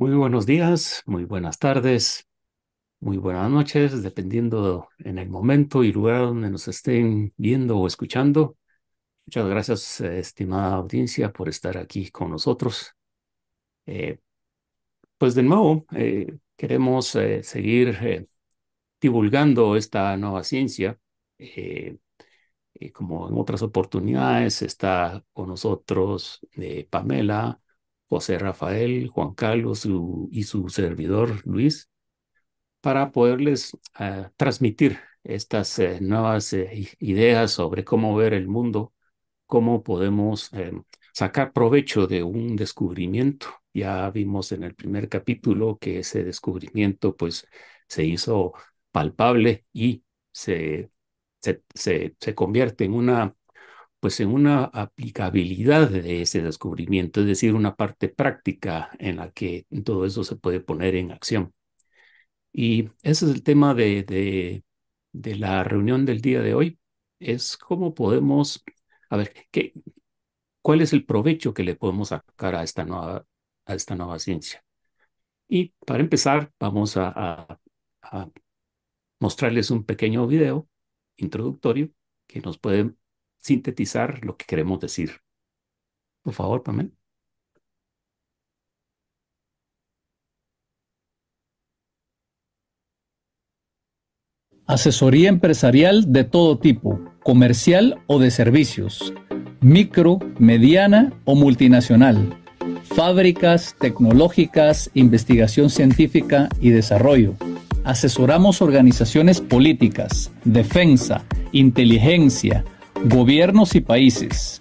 Muy buenos días, muy buenas tardes, muy buenas noches, dependiendo en el momento y lugar donde nos estén viendo o escuchando. Muchas gracias, eh, estimada audiencia, por estar aquí con nosotros. Eh, pues de nuevo, eh, queremos seguir divulgando esta nueva ciencia. como en otras oportunidades, está con nosotros Pamela, José Rafael, Juan Carlos y su servidor Luis, para poderles ah, transmitir estas eh, nuevas eh, ideas sobre cómo ver el mundo, cómo podemos em, sacar provecho de un descubrimiento. Ya vimos en el primer capítulo que ese descubrimiento pues se hizo palpable y se, se, se convierte en una pues en una aplicabilidad de ese descubrimiento, es decir, una parte práctica en la que todo eso se puede poner en acción. Y ese es el tema de, de, de la reunión del día de hoy, es cómo podemos, a ver, ¿qué, ¿cuál es el provecho que le podemos sacar a esta nueva, a esta nueva ciencia? Y para empezar, vamos a, a, a mostrarles un pequeño video introductorio que nos puede sintetizar lo que queremos decir. Por favor, Pamela. Asesoría empresarial de todo tipo, comercial o de servicios, micro, mediana o multinacional, fábricas, tecnológicas, investigación científica y desarrollo. Asesoramos organizaciones políticas, defensa, inteligencia, gobiernos y países.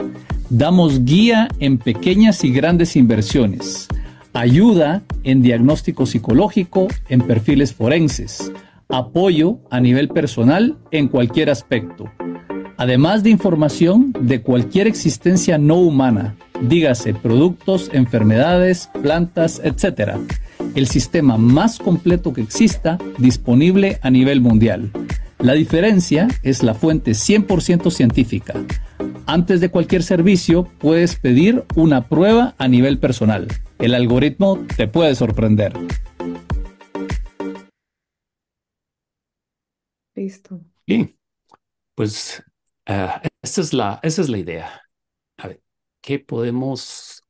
Damos guía en pequeñas y grandes inversiones, ayuda en diagnóstico psicológico, en perfiles forenses, apoyo a nivel personal en cualquier aspecto, además de información de cualquier existencia no humana, dígase productos, enfermedades, plantas, etc. El sistema más completo que exista disponible a nivel mundial. La diferencia es la fuente 100% científica. Antes de cualquier servicio puedes pedir una prueba a nivel personal. El algoritmo te puede sorprender. Listo. Bien, pues uh, esa, es la, esa es la idea. A ver, ¿qué podemos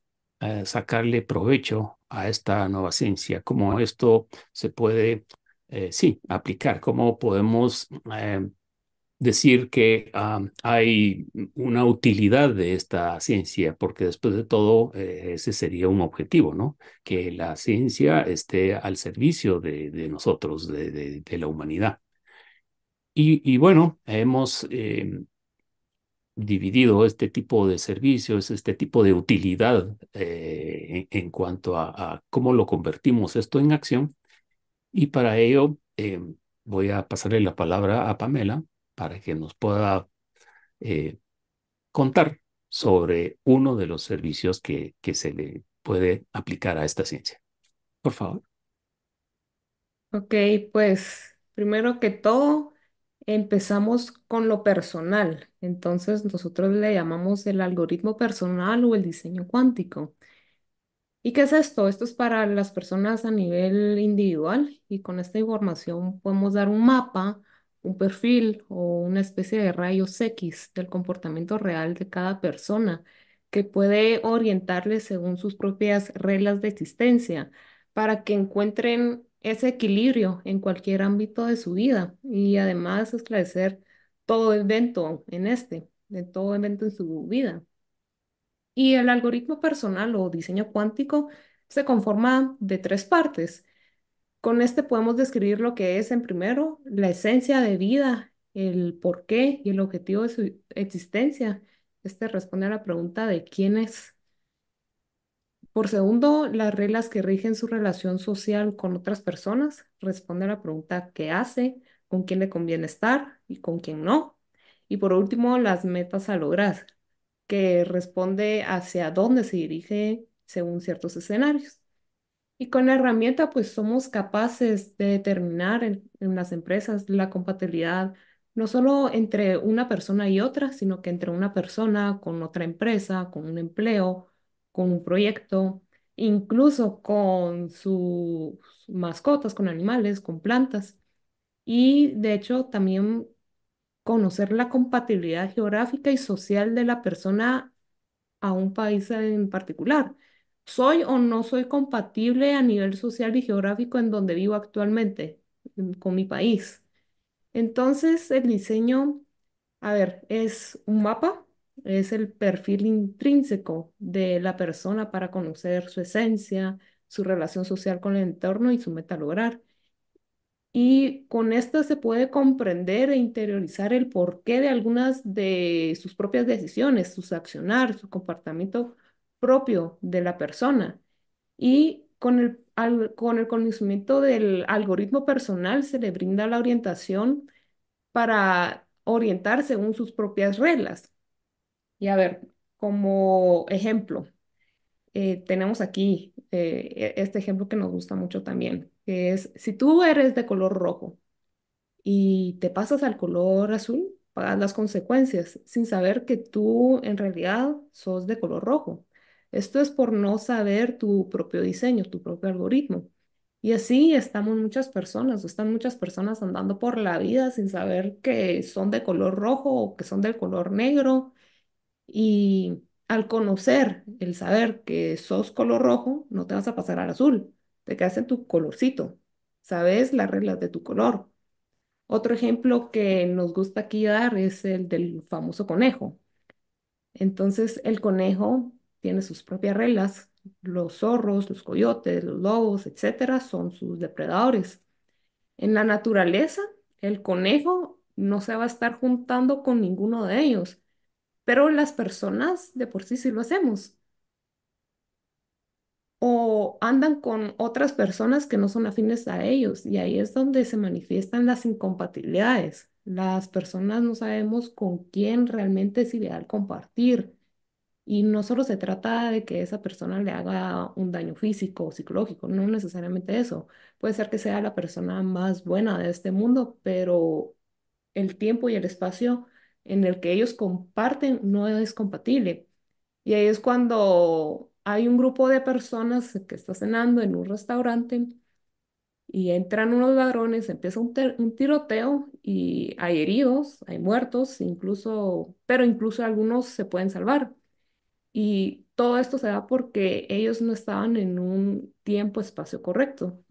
uh, sacarle provecho a esta nueva ciencia? ¿Cómo esto se puede eh, sí, aplicar, cómo podemos eh, decir que hay una utilidad de esta ciencia, porque después de todo eh, ese sería un objetivo, ¿no? Que la ciencia esté al servicio de, nosotros, de, la humanidad. Y, bueno, hemos dividido este tipo de servicios, este tipo de utilidad en, cuanto a cómo lo convertimos esto en acción y para ello eh, voy a pasarle la palabra a Pamela para que nos pueda eh, contar sobre uno de los servicios que, que se le puede aplicar a esta ciencia. Por favor. Ok, pues primero que todo, empezamos con lo personal. Entonces, nosotros le llamamos el algoritmo personal o el diseño cuántico. ¿Y qué es esto? Esto es para las personas a nivel individual y con esta información podemos dar un mapa, un perfil o una especie de rayos X del comportamiento real de cada persona que puede orientarles según sus propias reglas de existencia para que encuentren ese equilibrio en cualquier ámbito de su vida y además esclarecer todo evento en este, de todo evento en su vida. Y el algoritmo personal o diseño cuántico se conforma de tres partes. Con este podemos describir lo que es, en primero, la esencia de vida, el por qué y el objetivo de su existencia. Este responde a la pregunta de quién es. Por segundo, las reglas que rigen su relación social con otras personas. Responde a la pregunta qué hace, con quién le conviene estar y con quién no. Y por último, las metas a lograr que responde hacia dónde se dirige según ciertos escenarios. Y con la herramienta, pues somos capaces de determinar en, las empresas la compatibilidad no solo entre una persona y otra, sino que entre una persona con otra empresa, con un empleo, con un proyecto, incluso con sus mascotas, con animales, con plantas. Y de hecho también conocer la compatibilidad geográfica y social de la persona a un país en particular. ¿Soy o no soy compatible a nivel social y geográfico en donde vivo actualmente, con mi país? Entonces, el diseño, a ver, es un mapa, es el perfil intrínseco de la persona para conocer su esencia, su relación social con el entorno y su meta lograr. Y con esto se puede comprender e interiorizar el porqué de algunas de sus propias decisiones, sus accionar, su comportamiento propio de la persona. Y con el, con el conocimiento del algoritmo personal se le brinda la orientación para orientar según sus propias reglas. Y a ver, como ejemplo, eh, tenemos aquí eh, e- este ejemplo que nos gusta mucho también, que es, si tú eres de color rojo, y te pasas al color azul, pagas las consecuencias sin saber que tú en realidad sos de color rojo. Esto es por no saber tu propio diseño, tu propio algoritmo. Y así estamos muchas personas, o están muchas personas andando por la vida sin saber que son de color rojo o que son del color negro. Y al conocer, el saber que sos color rojo, no te vas a pasar al azul, te quedas en tu colorcito. Sabes las reglas de tu color. Otro ejemplo que nos gusta aquí dar es el del famoso conejo. Entonces, el conejo tiene sus propias reglas. Los zorros, los coyotes, los lobos, etcétera, son sus depredadores. En la naturaleza, el conejo no se va a estar juntando con ninguno de ellos, pero las personas de por sí sí lo hacemos. O andan con otras personas que no son afines a ellos y ahí es donde se manifiestan las incompatibilidades. Las personas no sabemos con quién realmente es ideal compartir y no solo se trata de que esa persona le haga un daño físico o psicológico, no necesariamente eso. Puede ser que sea la persona más buena de este mundo, pero el tiempo y el espacio en el que ellos comparten no es compatible. Y ahí es cuando hay un grupo de personas que está cenando en un restaurante y entran unos ladrones, empieza un, te- un tiroteo y hay heridos, hay muertos, incluso, pero incluso algunos se pueden salvar. Y todo esto se da porque ellos no estaban en un tiempo-espacio correcto.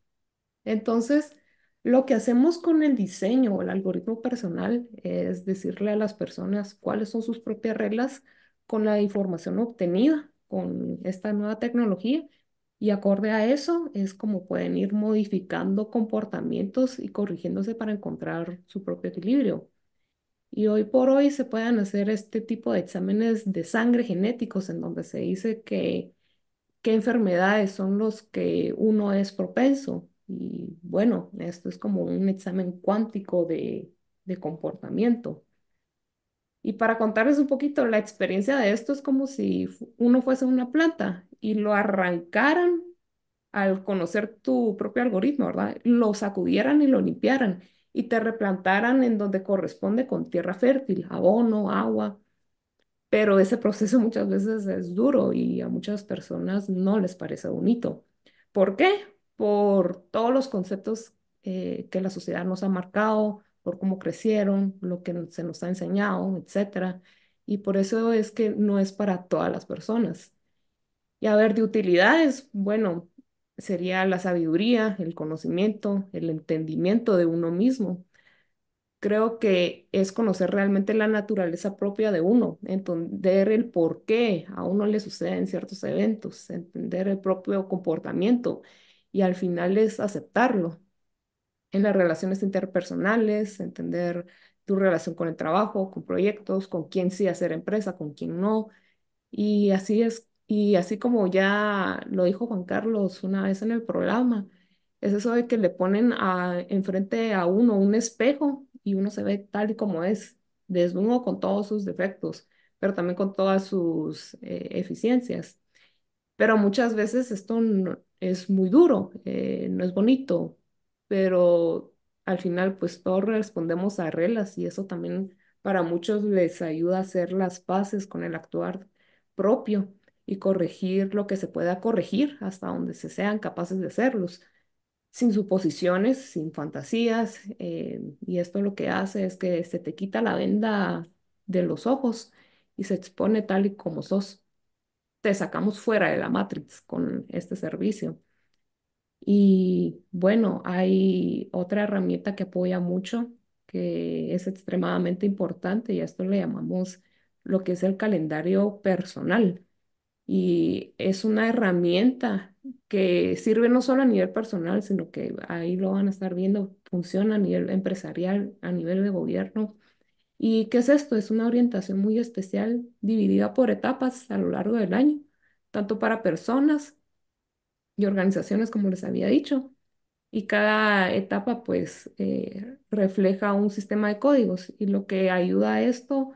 Entonces, lo que hacemos con el diseño o el algoritmo personal es decirle a las personas cuáles son sus propias reglas con la información obtenida con esta nueva tecnología y acorde a eso es como pueden ir modificando comportamientos y corrigiéndose para encontrar su propio equilibrio. Y hoy por hoy se pueden hacer este tipo de exámenes de sangre genéticos en donde se dice que qué enfermedades son los que uno es propenso. Y bueno, esto es como un examen cuántico de, de comportamiento. Y para contarles un poquito, la experiencia de esto es como si uno fuese una planta y lo arrancaran al conocer tu propio algoritmo, ¿verdad? Lo sacudieran y lo limpiaran y te replantaran en donde corresponde con tierra fértil, abono, agua pero ese proceso muchas veces es duro y a muchas personas no les parece bonito. ¿Por qué? Por todos los conceptos eh, que la sociedad nos ha marcado, por cómo crecieron, lo que se nos ha enseñado, etcétera. Y por eso es que no es para todas las personas. Y a ver, de utilidades, bueno, sería la sabiduría, el conocimiento, el entendimiento de uno mismo creo que es conocer realmente la naturaleza propia de uno, entender el por qué a uno le suceden ciertos eventos, entender el propio comportamiento y al final es aceptarlo. En las relaciones interpersonales, entender tu relación con el trabajo, con proyectos, con quién sí hacer empresa, con quién no. Y así es, y así como ya lo dijo Juan Carlos una vez en el programa, es eso de que le ponen a, enfrente a uno un espejo y uno se ve tal y como es, desnudo con todos sus defectos, pero también con todas sus eh, eficiencias. Pero muchas veces esto no- es muy duro, eh, no es bonito, pero al final pues todos respondemos a reglas y eso también para muchos les ayuda a hacer las paces con el actuar propio. y corregir lo que se pueda corregir hasta donde se sean capaces de hacerlos, sin suposiciones, sin fantasías. eh, y esto lo que hace es que se te quita la venda de los ojos y se expone tal y como sos. Te sacamos fuera de la Matrix con este servicio. Y bueno, hay otra herramienta que apoya mucho, que es extremadamente importante, y a esto le llamamos lo que es el calendario personal. Y es una herramienta que sirve no solo a nivel personal, sino que ahí lo van a estar viendo, funciona a nivel empresarial, a nivel de gobierno. ¿Y qué es esto? Es una orientación muy especial dividida por etapas a lo largo del año, tanto para personas y organizaciones, como les había dicho. Y cada etapa, pues, eh, refleja un sistema de códigos. Y lo que ayuda a esto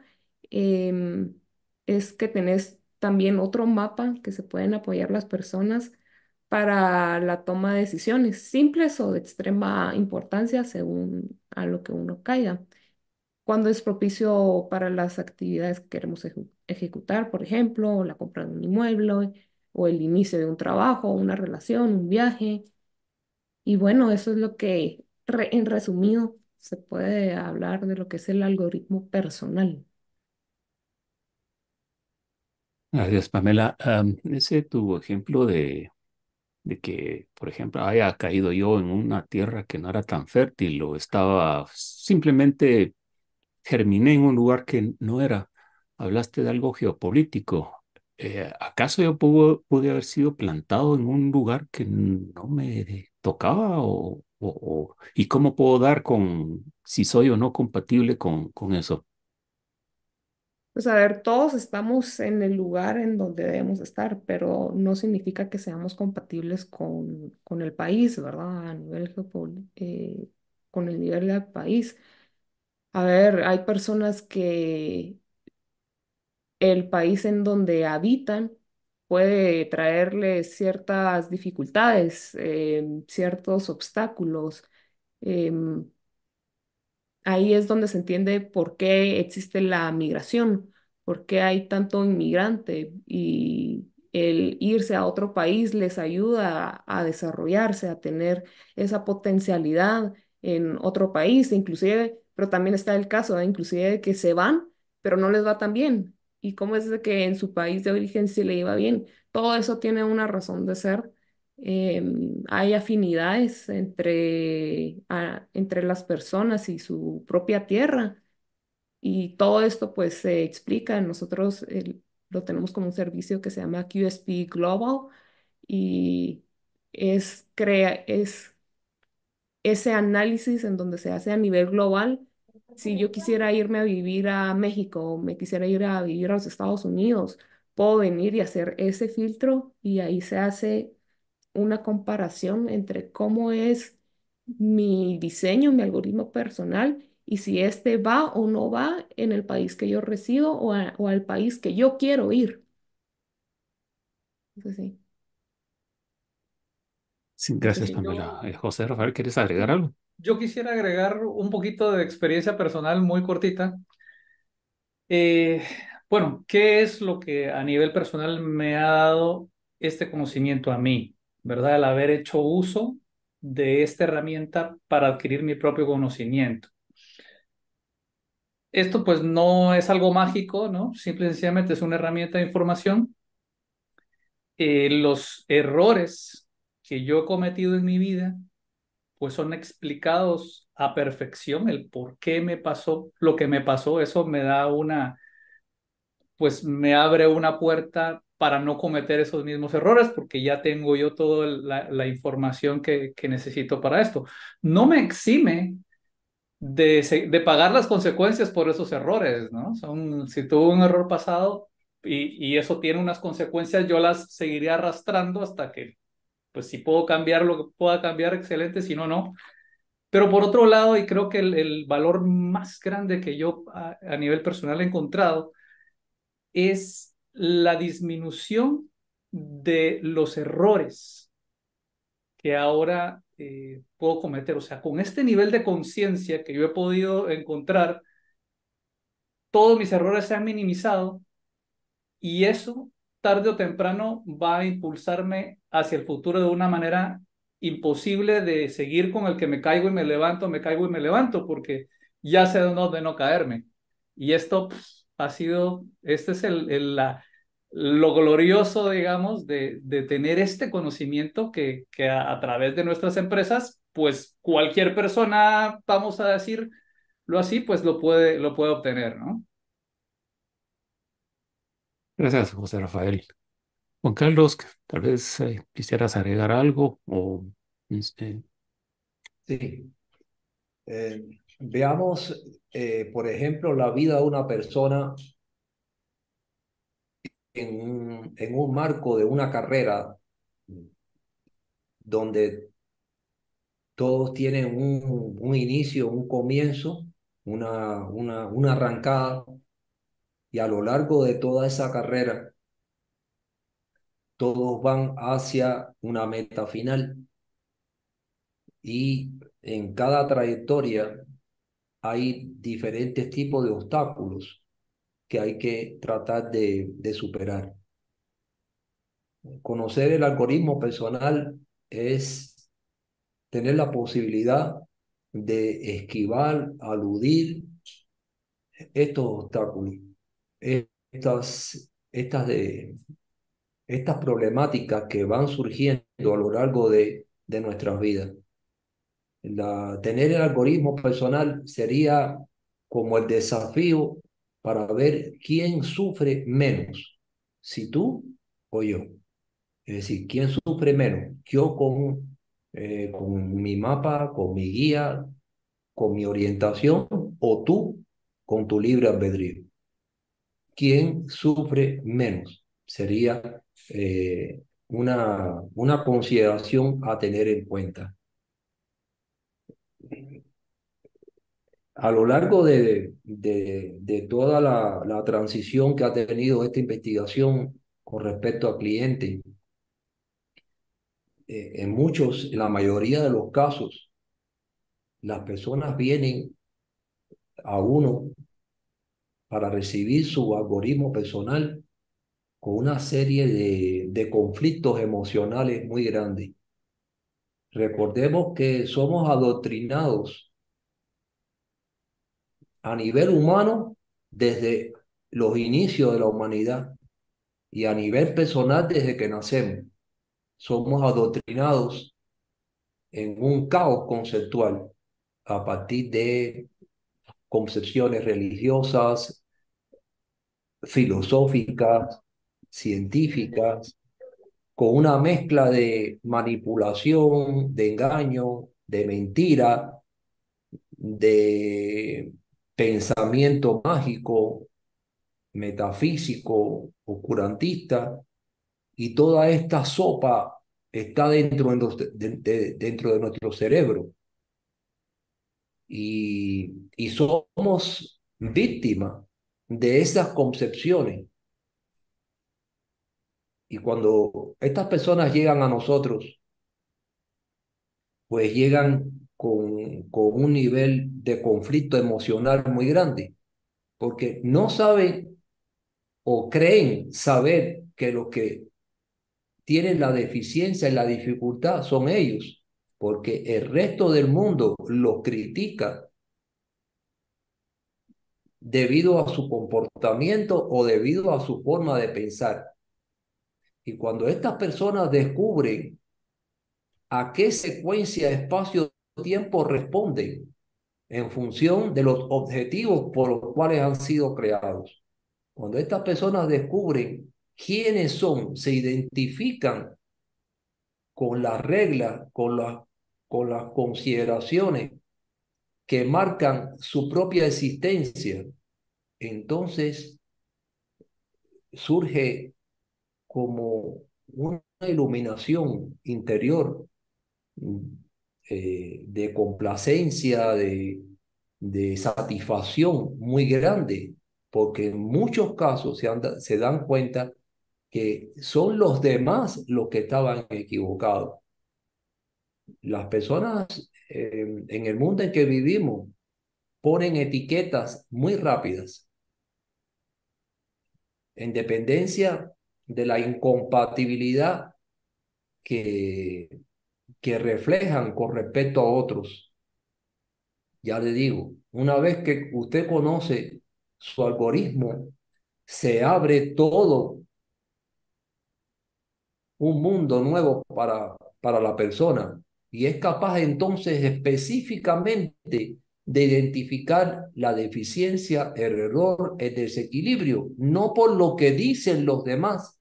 em, es que tenés también otro mapa que se pueden apoyar las personas para la toma de decisiones, simples o de extrema importancia, según a lo que uno caiga. Cuando es propicio para las actividades que queremos ejecutar, por ejemplo, la compra de un inmueble o el inicio de un trabajo, una relación, un viaje. Y bueno, eso es lo que, en resumido, se puede hablar de lo que es el algoritmo personal. Gracias, Pamela. Am, ese tu ejemplo de, de que, por ejemplo, haya caído yo en una tierra que no era tan fértil o estaba simplemente germiné en un lugar que no era. Hablaste de algo geopolítico. Eh, ¿acaso yo pude, pude haber sido plantado en un lugar que no me tocaba? O, o- o- ¿y cómo puedo dar con si soy o no compatible con, con eso? Pues a ver, todos estamos en el lugar en donde debemos estar, pero no significa que seamos compatibles con, con el país, ¿verdad? A nivel eh, con el nivel del país. A ver, hay personas que el país en donde habitan puede traerles ciertas dificultades, em, ciertos obstáculos. em, Ahí es donde se entiende por qué existe la migración, por qué hay tanto inmigrante y el irse a otro país les ayuda a, desarrollarse, a tener esa potencialidad en otro país, inclusive, pero también está el caso, ¿eh? Inclusive de que se van, pero no les va tan bien. ¿Y cómo es que en su país de origen sí le iba bien? Todo eso tiene una razón de ser em, hay afinidades entre, a- entre las personas y su propia tierra. Y todo esto pues se explica. Nosotros lo tenemos como un servicio que se llama QSP Global y es, crea, es ese análisis en donde se hace a nivel global. Si yo quisiera irme a vivir a México o me quisiera ir a vivir a los Estados Unidos, puedo venir y hacer ese filtro y ahí se hace una comparación entre cómo es mi diseño, mi algoritmo personal y si este va o no va en el país que yo resido o, a- o al país que yo quiero ir. Eso sí, gracias. Pamela. Yo, Eh, José Rafael, ¿quieres agregar algo? Yo quisiera agregar un poquito de experiencia personal muy cortita. Eh, bueno, ¿qué es lo que a nivel personal me ha dado este conocimiento a mí? ¿Verdad? El haber hecho uso de esta herramienta para adquirir mi propio conocimiento. Esto pues no es algo mágico, ¿no? Simple y sencillamente es una herramienta de información. Eh, los errores que yo he cometido en mi vida pues son explicados a perfección, el por qué me pasó lo que me pasó, eso me da una, pues me abre una puerta para no cometer esos mismos errores, porque ya tengo yo toda la, información que, necesito para esto. No me exime de, de pagar las consecuencias por esos errores, ¿no? Son, si tuve un error pasado y, y eso tiene unas consecuencias, yo las seguiré arrastrando hasta que, pues si puedo cambiar lo que pueda cambiar, excelente, si no, no. Pero por otro lado, y creo que el, valor más grande que yo a, a nivel personal he encontrado es la disminución de los errores que ahora eh, puedo cometer. O sea, con este nivel de conciencia que yo he podido encontrar, todos mis errores se han minimizado y eso tarde o temprano va a impulsarme hacia el futuro de una manera imposible de seguir con el que me caigo y me levanto, me caigo y me levanto, porque ya sé dónde no caerme. Y esto pues, ha sido, este es el, la, lo glorioso, digamos, de, de tener este conocimiento que, que a, a, través de nuestras empresas, pues cualquier persona, vamos a decirlo así, pues lo puede, lo puede obtener, ¿no? Gracias, José Rafael. Juan Carlos, tal vez eh, quisieras agregar algo o... Eh... Sí. Eh, veamos, eh, por ejemplo, la vida de una persona en un, en un marco de una carrera donde todos tienen un, un inicio, un comienzo, una, una, una arrancada, y a lo largo de toda esa carrera, todos van hacia una meta final. Y en cada trayectoria hay diferentes tipos de obstáculos que hay que tratar de, superar. Conocer el algoritmo personal es tener la posibilidad de esquivar, aludir estos obstáculos, estas, estas, de, estas problemáticas que van surgiendo a lo largo de, de nuestras vidas. Tener el algoritmo personal sería como el desafío para ver quién sufre menos, si tú o yo. Es decir, quién sufre menos, yo con, eh, con mi mapa, con mi guía, con mi orientación, o tú con tu libre albedrío. ¿Quién sufre menos? Sería eh, una, una consideración a tener en cuenta. a lo largo de, de, toda la, transición que ha tenido esta investigación con respecto al cliente, eh, en muchos, en la mayoría de los casos, las personas vienen a uno para recibir su algoritmo personal con una serie de, de conflictos emocionales muy grandes. Recordemos que somos adoctrinados a nivel humano desde los inicios de la humanidad y a nivel personal desde que nacemos. Somos adoctrinados en un caos conceptual a partir de concepciones religiosas, filosóficas, científicas, con una mezcla de manipulación, de engaño, de mentira, de pensamiento mágico, metafísico, oscurantista, y toda esta sopa está dentro de, de, dentro de nuestro cerebro. Y, y somos víctimas de esas concepciones. Y cuando estas personas llegan a nosotros, pues llegan con, con un nivel de conflicto emocional muy grande, porque no saben o creen saber que los que tienen la deficiencia y la dificultad son ellos, porque el resto del mundo los critica debido a su comportamiento o debido a su forma de pensar. Y cuando estas personas descubren a qué secuencia de espacio tiempo responden en función de los objetivos por los cuales han sido creados. Cuando estas personas descubren quiénes son, se identifican con las reglas, con, la, con las consideraciones que marcan su propia existencia, entonces surge como una iluminación interior eh, de complacencia, de, de satisfacción muy grande, porque en muchos casos se, se dan cuenta que son los demás los que estaban equivocados. Las personas eh, en el mundo en que vivimos ponen etiquetas muy rápidas. En dependencia de la incompatibilidad que, que reflejan con respecto a otros. Ya le digo, una vez que usted conoce su algoritmo, se abre todo un mundo nuevo para, para la persona y es capaz entonces específicamente de identificar la deficiencia, el error, el desequilibrio, no por lo que dicen los demás,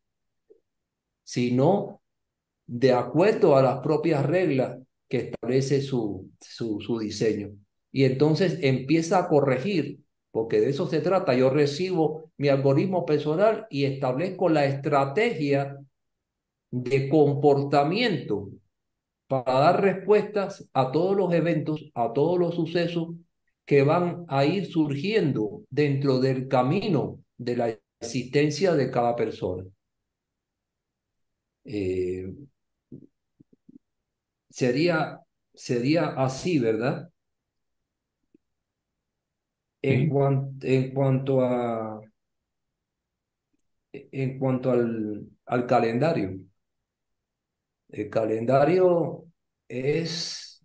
sino de acuerdo a las propias reglas que establece su, su, diseño. Y entonces empieza a corregir, porque de eso se trata. Yo recibo mi algoritmo personal y establezco la estrategia de comportamiento para dar respuestas a todos los eventos, a todos los sucesos que van a ir surgiendo dentro del camino de la existencia de cada persona. Eh, sería, sería así, ¿verdad? En, en cuanto a en cuanto al, al calendario. El calendario es,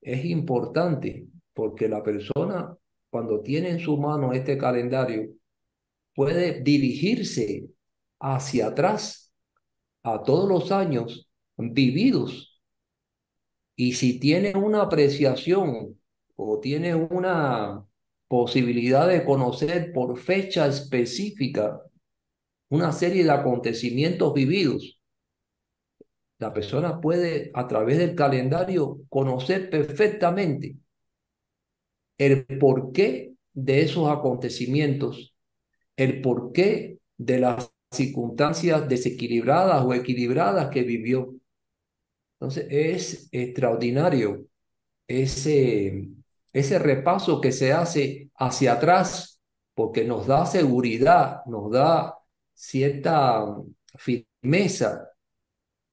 es importante porque la persona cuando tiene en su mano este calendario puede dirigirse hacia atrás a todos los años vividos. Y si tiene una apreciación o tiene una posibilidad de conocer por fecha específica una serie de acontecimientos vividos, la persona puede a través del calendario conocer perfectamente el porqué de esos acontecimientos, el porqué de las circunstancias desequilibradas o equilibradas que vivió. Entonces es extraordinario ese, ese repaso que se hace hacia atrás, porque nos da seguridad, nos da cierta firmeza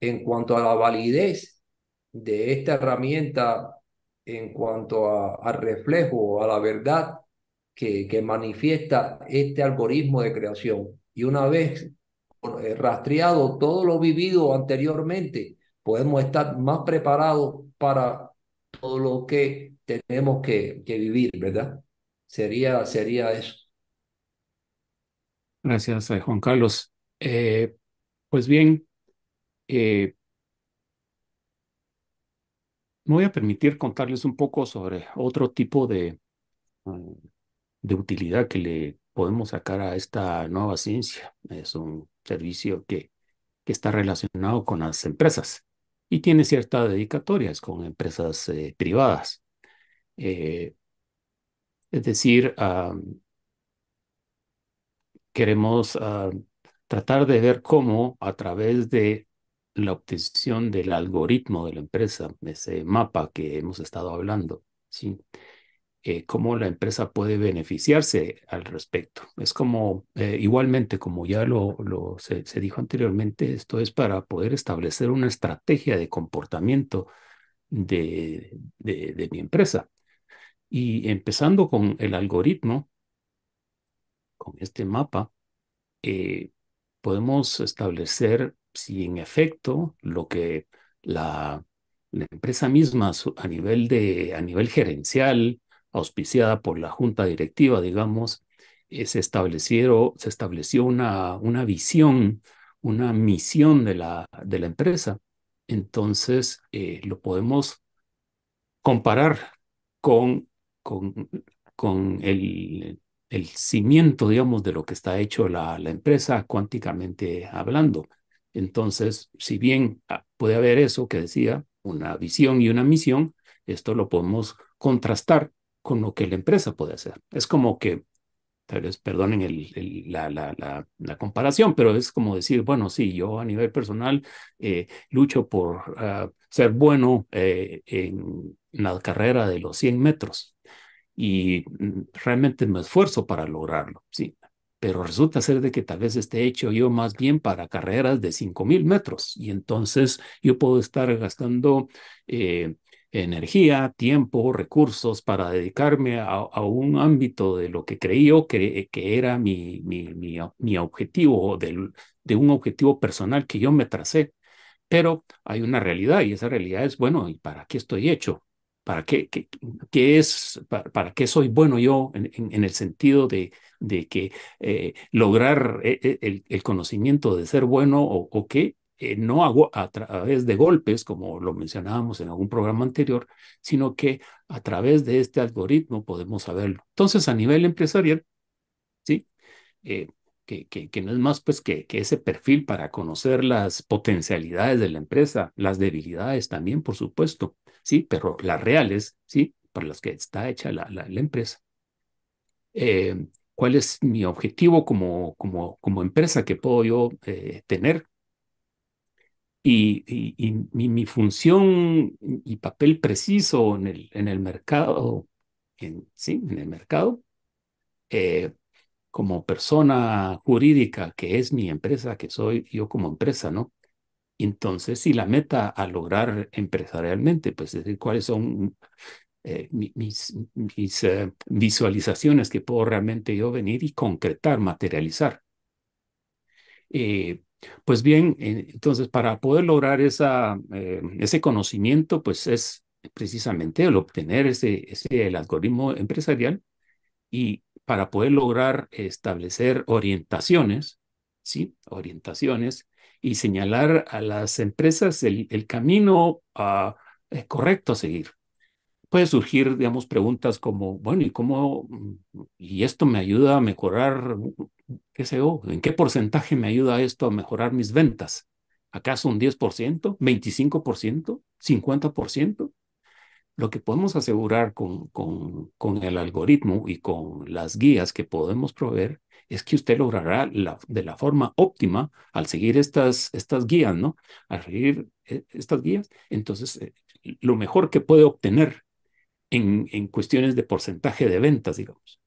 en cuanto a la validez de esta herramienta, en cuanto al reflejo, a la verdad que, que manifiesta este algoritmo de creación. Y una vez eh, rastreado todo lo vivido anteriormente, podemos estar más preparados para todo lo que tenemos que, que vivir, ¿verdad? Sería, sería eso. Gracias, eh, Juan Carlos. Eh, pues bien, me voy a permitir contarles un poco sobre otro tipo de, mm, de utilidad que le podemos sacar a esta nueva ciencia. Es un servicio que, que está relacionado con las empresas y tiene ciertas dedicatorias con empresas eh, privadas. Eh, es decir, queremos ah, tratar de ver cómo a través de la obtención del algoritmo de la empresa, ese mapa que hemos estado hablando, ¿sí? Eh, cómo la empresa puede beneficiarse al respecto. Es como, eh, igualmente, como ya lo, se, dijo anteriormente, esto es para poder establecer una estrategia de comportamiento de, de, mi empresa. Y empezando con el algoritmo, con este mapa, eh, podemos establecer si en efecto lo que la, la empresa misma a nivel, de, a nivel gerencial, auspiciada por la junta directiva, digamos, eh, se, estableció una, visión, una misión de la, empresa. Entonces, eh, lo podemos comparar con, el, cimiento, digamos, de lo que está hecho la, la empresa cuánticamente hablando. Entonces, si bien ah, puede haber eso que decía, una visión y una misión, esto lo podemos contrastar con lo que la empresa puede hacer. Es como que, tal vez perdonen el, la, la, la, comparación, pero es como decir, bueno, sí, yo a nivel personal eh, lucho por ah, ser bueno eh, en la carrera de los 100 metros y mm, realmente me esfuerzo para lograrlo, sí, pero resulta ser de que tal vez esté hecho yo más bien para carreras de 5.000 metros y entonces yo puedo estar gastando eh, energía, tiempo, recursos para dedicarme a, un ámbito de lo que creí yo que, que era mi, mi, mi, objetivo, del, de un objetivo personal que yo me tracé. Pero hay una realidad y esa realidad es, bueno, ¿y para qué estoy hecho? ¿Para qué, qué, es, para, qué soy bueno yo en, en, el sentido de, de que eh, lograr eh, eh, el, el, conocimiento de ser bueno o, o qué? No hago a través de golpes, como lo mencionábamos en algún programa anterior, sino que a través de este algoritmo podemos saberlo. Entonces, a nivel empresarial, ¿sí? que, que, no es más pues que, que ese perfil para conocer las potencialidades de la empresa, las debilidades también, por supuesto, sí, pero las reales, sí, para las que está hecha la, la, empresa. Eh, ¿Cuál es mi objetivo como, como, como empresa que puedo yo eh, tener? Y, mi, función y papel preciso en el, en el mercado, en, sí, en el mercado, eh, como persona jurídica, que es mi empresa, que soy yo como empresa, ¿no? Entonces, si la meta a lograr empresarialmente, pues es decir, cuáles son eh, mis, mis eh, visualizaciones que puedo realmente yo venir y concretar, materializar. Pues bien, entonces para poder lograr esa, ese conocimiento, pues es precisamente el obtener ese, ese el algoritmo empresarial y para poder lograr establecer orientaciones, ¿sí? Orientaciones y señalar a las empresas el, camino ah, eh, correcto a seguir. Puede surgir, digamos, preguntas como, bueno, ¿y cómo, y esto me ayuda a mejorar, qué sé yo, en qué porcentaje me ayuda esto a mejorar mis ventas? ¿Acaso un 10%, 25%, 50%? Lo que podemos asegurar con, con, con, el algoritmo y con las guías que podemos proveer es que usted logrará la, de la forma óptima al seguir estas, estas guías, ¿no? Al seguir eh, estas guías, entonces eh, lo mejor que puede obtener en, en cuestiones de porcentaje de ventas, digamos.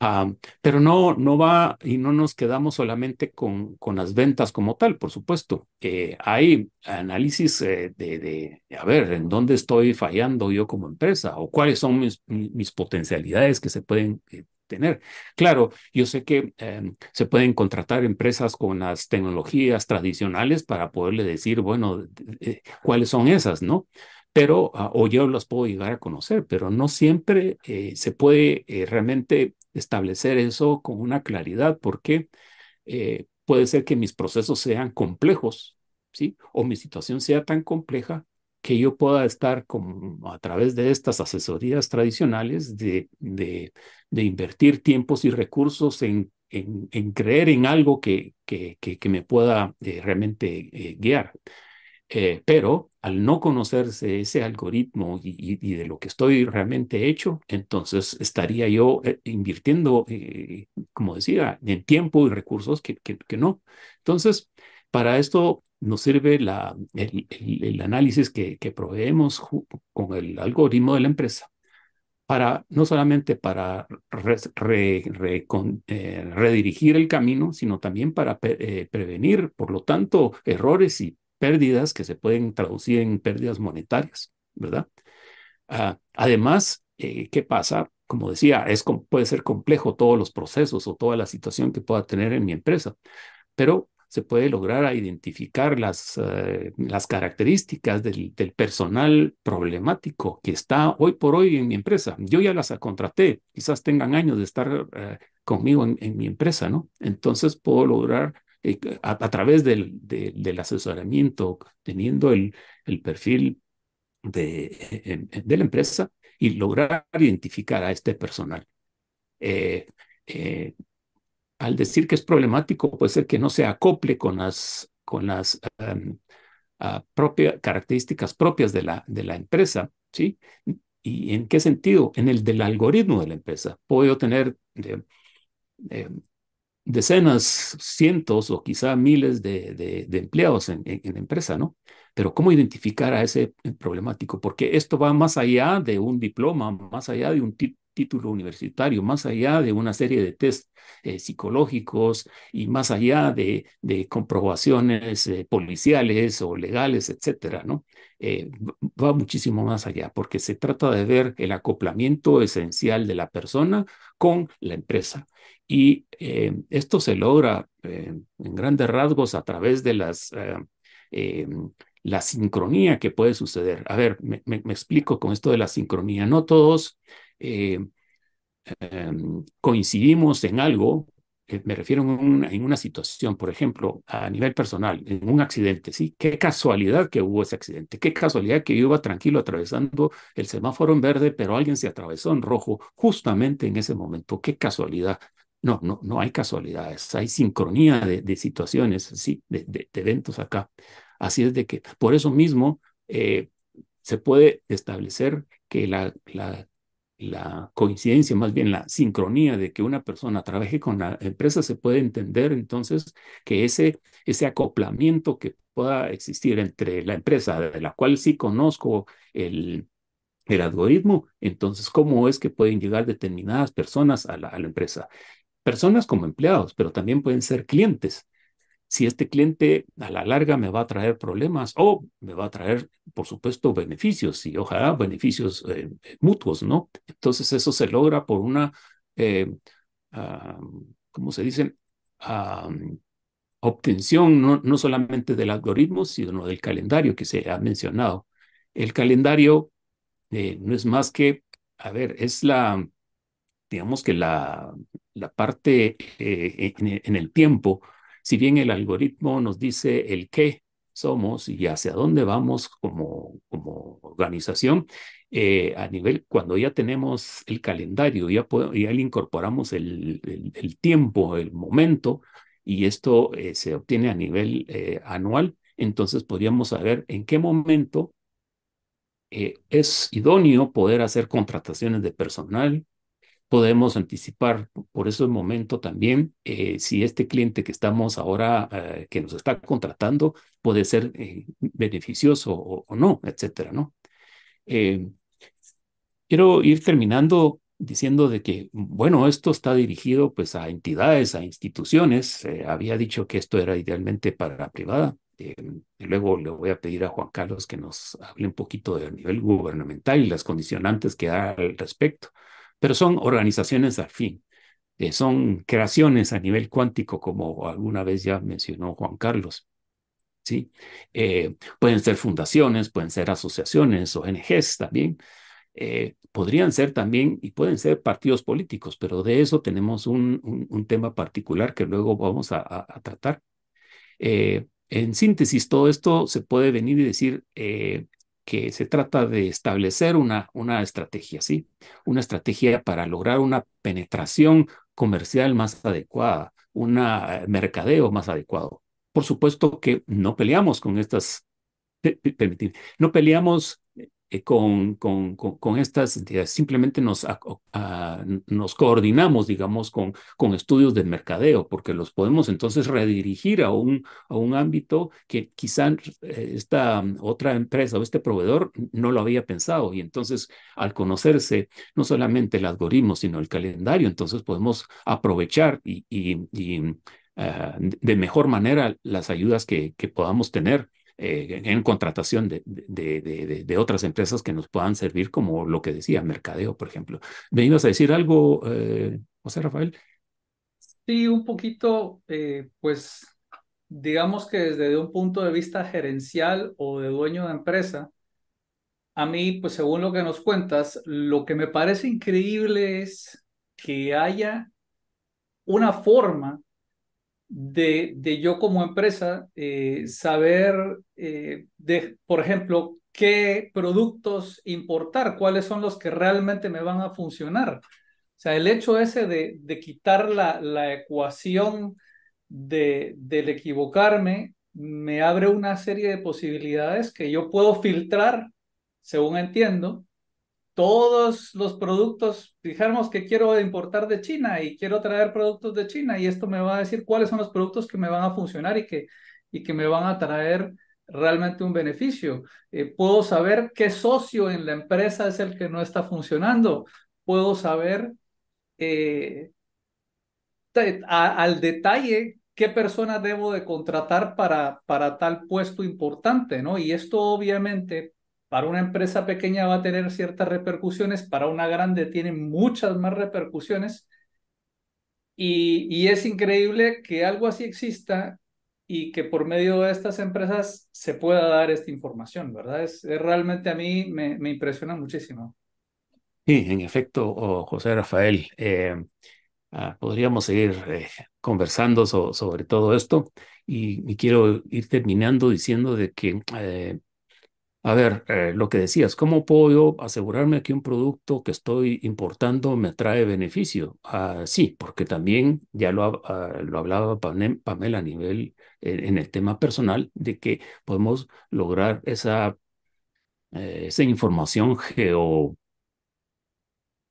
Ah, pero no, no va y no nos quedamos solamente con, con las ventas como tal, por supuesto. Eh, hay análisis eh, de, de, a ver, en dónde estoy fallando yo como empresa o cuáles son mis, mis potencialidades que se pueden eh, tener. Claro, yo sé que em, se pueden contratar empresas con las tecnologías tradicionales para poderle decir, bueno, cuáles son esas, ¿no? Pero, ah, o yo las puedo llegar a conocer, pero no siempre se puede realmente establecer eso con una claridad, porque eh, puede ser que mis procesos sean complejos, ¿sí? O mi situación sea tan compleja que yo pueda estar a través de estas asesorías tradicionales de, invertir tiempos y recursos en, creer en algo que, me pueda eh, realmente eh, guiar. Eh, pero al no conocerse ese algoritmo y, de lo que estoy realmente hecho, entonces estaría yo eh, invirtiendo, eh, como decía, en tiempo y recursos que, que, no. Entonces, para esto nos sirve la, el, el, análisis que, que proveemos con el algoritmo de la empresa para no solamente para redirigir el camino, sino también para prevenir, por lo tanto, errores y pérdidas que se pueden traducir en pérdidas monetarias, ¿verdad? Ah, además, eh, ¿qué pasa? Como decía, es, puede ser complejo todos los procesos o toda la situación que pueda tener en mi empresa, pero se puede lograr identificar las, eh, las características del, personal problemático que está hoy por hoy en mi empresa. Yo ya las contraté, quizás tengan años de estar eh, conmigo en, mi empresa, ¿no? Entonces puedo lograr eh, a, través del, asesoramiento, teniendo el, perfil de, de, la empresa y lograr identificar a este personal. Eh, eh, al decir que es problemático, puede ser que no se acople con las, con las um, propias características propias de la, de la empresa, ¿sí? ¿Y en qué sentido? En el del algoritmo de la empresa. Puedo tener decenas, cientos o quizá miles de, de, empleados en, en, la empresa, ¿no? Pero ¿cómo identificar a ese problemático? Porque esto va más allá de un diploma, más allá de un título universitario, más allá de una serie de test eh, psicológicos y más allá de, de comprobaciones eh, policiales o legales, etcétera, ¿no? Eh, va muchísimo más allá, porque se trata de ver el acoplamiento esencial de la persona con la empresa. Y esto se logra en grandes rasgos a través de las la sincronía que puede suceder. A ver, me, explico con esto de la sincronía. No todos eh, em, coincidimos en algo, eh, me refiero en una, situación, por ejemplo, a nivel personal, en un accidente, ¿sí? Qué casualidad que hubo ese accidente, qué casualidad que yo iba tranquilo atravesando el semáforo en verde, pero alguien se atravesó en rojo justamente en ese momento, qué casualidad. No, no, no hay casualidades, hay sincronía de, situaciones, ¿sí? de, de eventos acá. Así es de que por eso mismo eh, se puede establecer que la, la, la, coincidencia, más bien la sincronía de que una persona trabaje con la empresa, se puede entender entonces que ese, ese acoplamiento que pueda existir entre la empresa de la cual sí conozco el, el algoritmo, entonces cómo es que pueden llegar determinadas personas a la, a la empresa. Personas como empleados, pero también pueden ser clientes si este cliente a la larga me va a traer problemas o me va a traer, por supuesto, beneficios y ojalá beneficios eh, mutuos, ¿no? Entonces eso se logra por una, eh, ¿cómo se dice? obtención no, no solamente del algoritmo, sino del calendario que se ha mencionado. El calendario eh, no es más que, a ver, es la, digamos que la, la parte en, en el tiempo si bien el algoritmo nos dice el qué somos y hacia dónde vamos como, como organización, eh, a nivel, cuando ya tenemos el calendario, ya, ya le incorporamos el, el, tiempo, el momento, y esto eh, se obtiene a nivel eh, anual, entonces podríamos saber en qué momento es idóneo poder hacer contrataciones de personal, podemos anticipar por ese momento también eh, si este cliente que estamos ahora, eh, que nos está contratando, puede ser eh, beneficioso o, no, etcétera, ¿no? quiero ir terminando diciendo de que, bueno, esto está dirigido pues a entidades, a instituciones. había dicho que esto era idealmente para la privada. luego le voy a pedir a Juan Carlos que nos hable un poquito del nivel gubernamental y las condicionantes que da al respecto pero son organizaciones al fin. Eh, son creaciones a nivel cuántico, como alguna vez ya mencionó Juan Carlos. ¿sí? Eh, pueden ser fundaciones, pueden ser asociaciones, ONGs también. Eh, podrían ser también y pueden ser partidos políticos, pero de eso tenemos un, tema particular que luego vamos a, a, tratar. en síntesis, todo esto se puede venir y decir, que se trata de establecer una, una estrategia, ¿sí? Una estrategia para lograr una penetración comercial más adecuada, un mercadeo más adecuado. Por supuesto que no peleamos con estas, no peleamos eh, con, con, con, estas entidades. Simplemente nos, nos coordinamos, digamos, con, con estudios del mercadeo, porque los podemos entonces redirigir a un, a un ámbito que quizá eh, esta otra empresa o este proveedor no lo había pensado. Y entonces, al conocerse no solamente el algoritmo, sino el calendario, entonces podemos aprovechar y, y, ah, de mejor manera las ayudas que, que podamos tener eh, en contratación de, otras empresas que nos puedan servir, como lo que decía, mercadeo, por ejemplo. ¿Me ibas a decir algo, eh, José Rafael? Sí, un poquito, eh, pues digamos que desde un punto de vista gerencial o de dueño de empresa, a mí, pues según lo que nos cuentas, lo que me parece increíble es que haya una forma de, de yo como empresa eh, saber, eh, de, por ejemplo, qué productos importar, cuáles son los que realmente me van a funcionar. O sea, el hecho ese de, de quitar la, la ecuación de, del equivocarme me abre una serie de posibilidades que yo puedo filtrar, según entiendo, todos los productos, dijéramos que quiero importar de China y quiero traer productos de China y esto me va a decir cuáles son los productos que me van a funcionar y que, y que me van a traer realmente un beneficio. Eh, puedo saber qué socio en la empresa es el que no está funcionando. Puedo saber eh, al detalle qué persona debo de contratar para, para tal puesto importante, ¿no? Y esto obviamente para una empresa pequeña va a tener ciertas repercusiones, para una grande tiene muchas más repercusiones. Y, es increíble que algo así exista y que por medio de estas empresas se pueda dar esta información, ¿verdad? Es, realmente a mí me, impresiona muchísimo. Sí, en efecto, José Rafael, eh, ah, podríamos seguir eh, conversando sobre todo esto y, quiero ir terminando diciendo de que eh, a ver, eh, lo que decías, ¿cómo puedo asegurarme que un producto que estoy importando me trae beneficio? Ah, sí, porque también ya lo, ah, lo hablaba Pamela a nivel eh, en el tema personal de que podemos lograr esa, eh, esa información geo,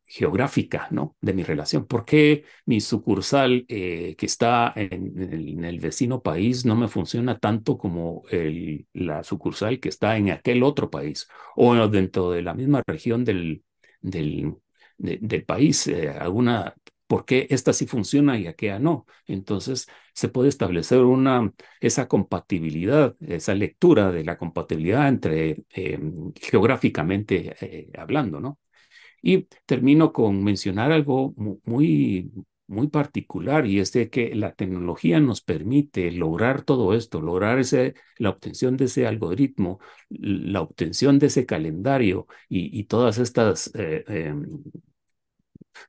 geográfica, ¿no? De mi relación. ¿Por qué mi sucursal eh, que está en, el, vecino país no me funciona tanto como la sucursal que está en aquel otro país o dentro de la misma región del, del, del país? Eh, alguna, ¿Por qué esta sí funciona y aquella no? Entonces se puede establecer una, esa compatibilidad, esa lectura de la compatibilidad entre em, geográficamente eh, hablando, ¿no? Y termino con mencionar algo muy, muy particular y es de que la tecnología nos permite lograr todo esto, lograr la obtención de ese algoritmo, la obtención de ese calendario y, todas estas eh, em,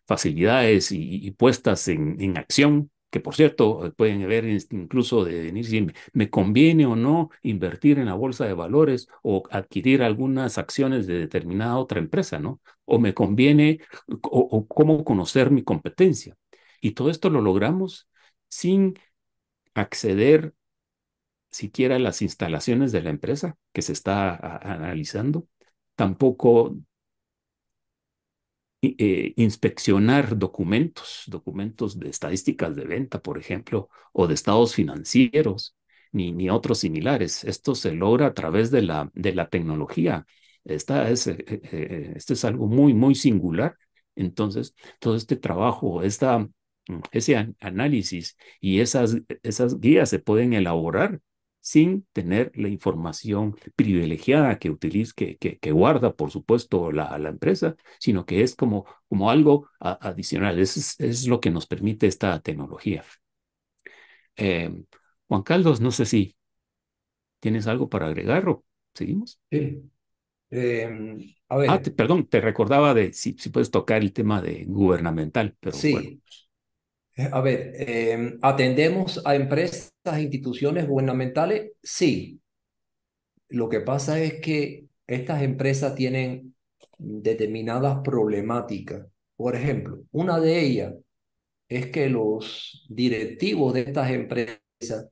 facilidades y, puestas en acción que por cierto eh, pueden ver incluso de venir me conviene o no invertir en la bolsa de valores o adquirir algunas acciones de determinada otra empresa, ¿no? O me conviene o, cómo conocer mi competencia. Y todo esto lo logramos sin acceder siquiera a las instalaciones de la empresa que se está analizando, tampoco eh, inspeccionar documentos, documentos de estadísticas de venta, por ejemplo, o de estados financieros, ni, ni otros similares. Esto se logra a través de la, de la tecnología. Esta es, eh, eh, esto es algo muy, muy singular. Entonces, todo este trabajo, esta, mm, ese análisis y esas, esas guías se pueden elaborar sin tener la información privilegiada que utiliza, que, que, guarda, por supuesto, la, la, empresa, sino que es como, como algo adicional. Es, es lo que nos permite esta tecnología. Em, Juan Carlos, no sé si tienes algo para agregar o seguimos. Sí. Em, a ver. Ah, perdón, te recordaba de si, si puedes tocar el tema de gubernamental, pero sí. Eh, a ver, em, ¿atendemos a empresas e instituciones gubernamentales? Sí. Lo que pasa es que estas empresas tienen determinadas problemáticas. Por ejemplo, una de ellas es que los directivos de estas empresas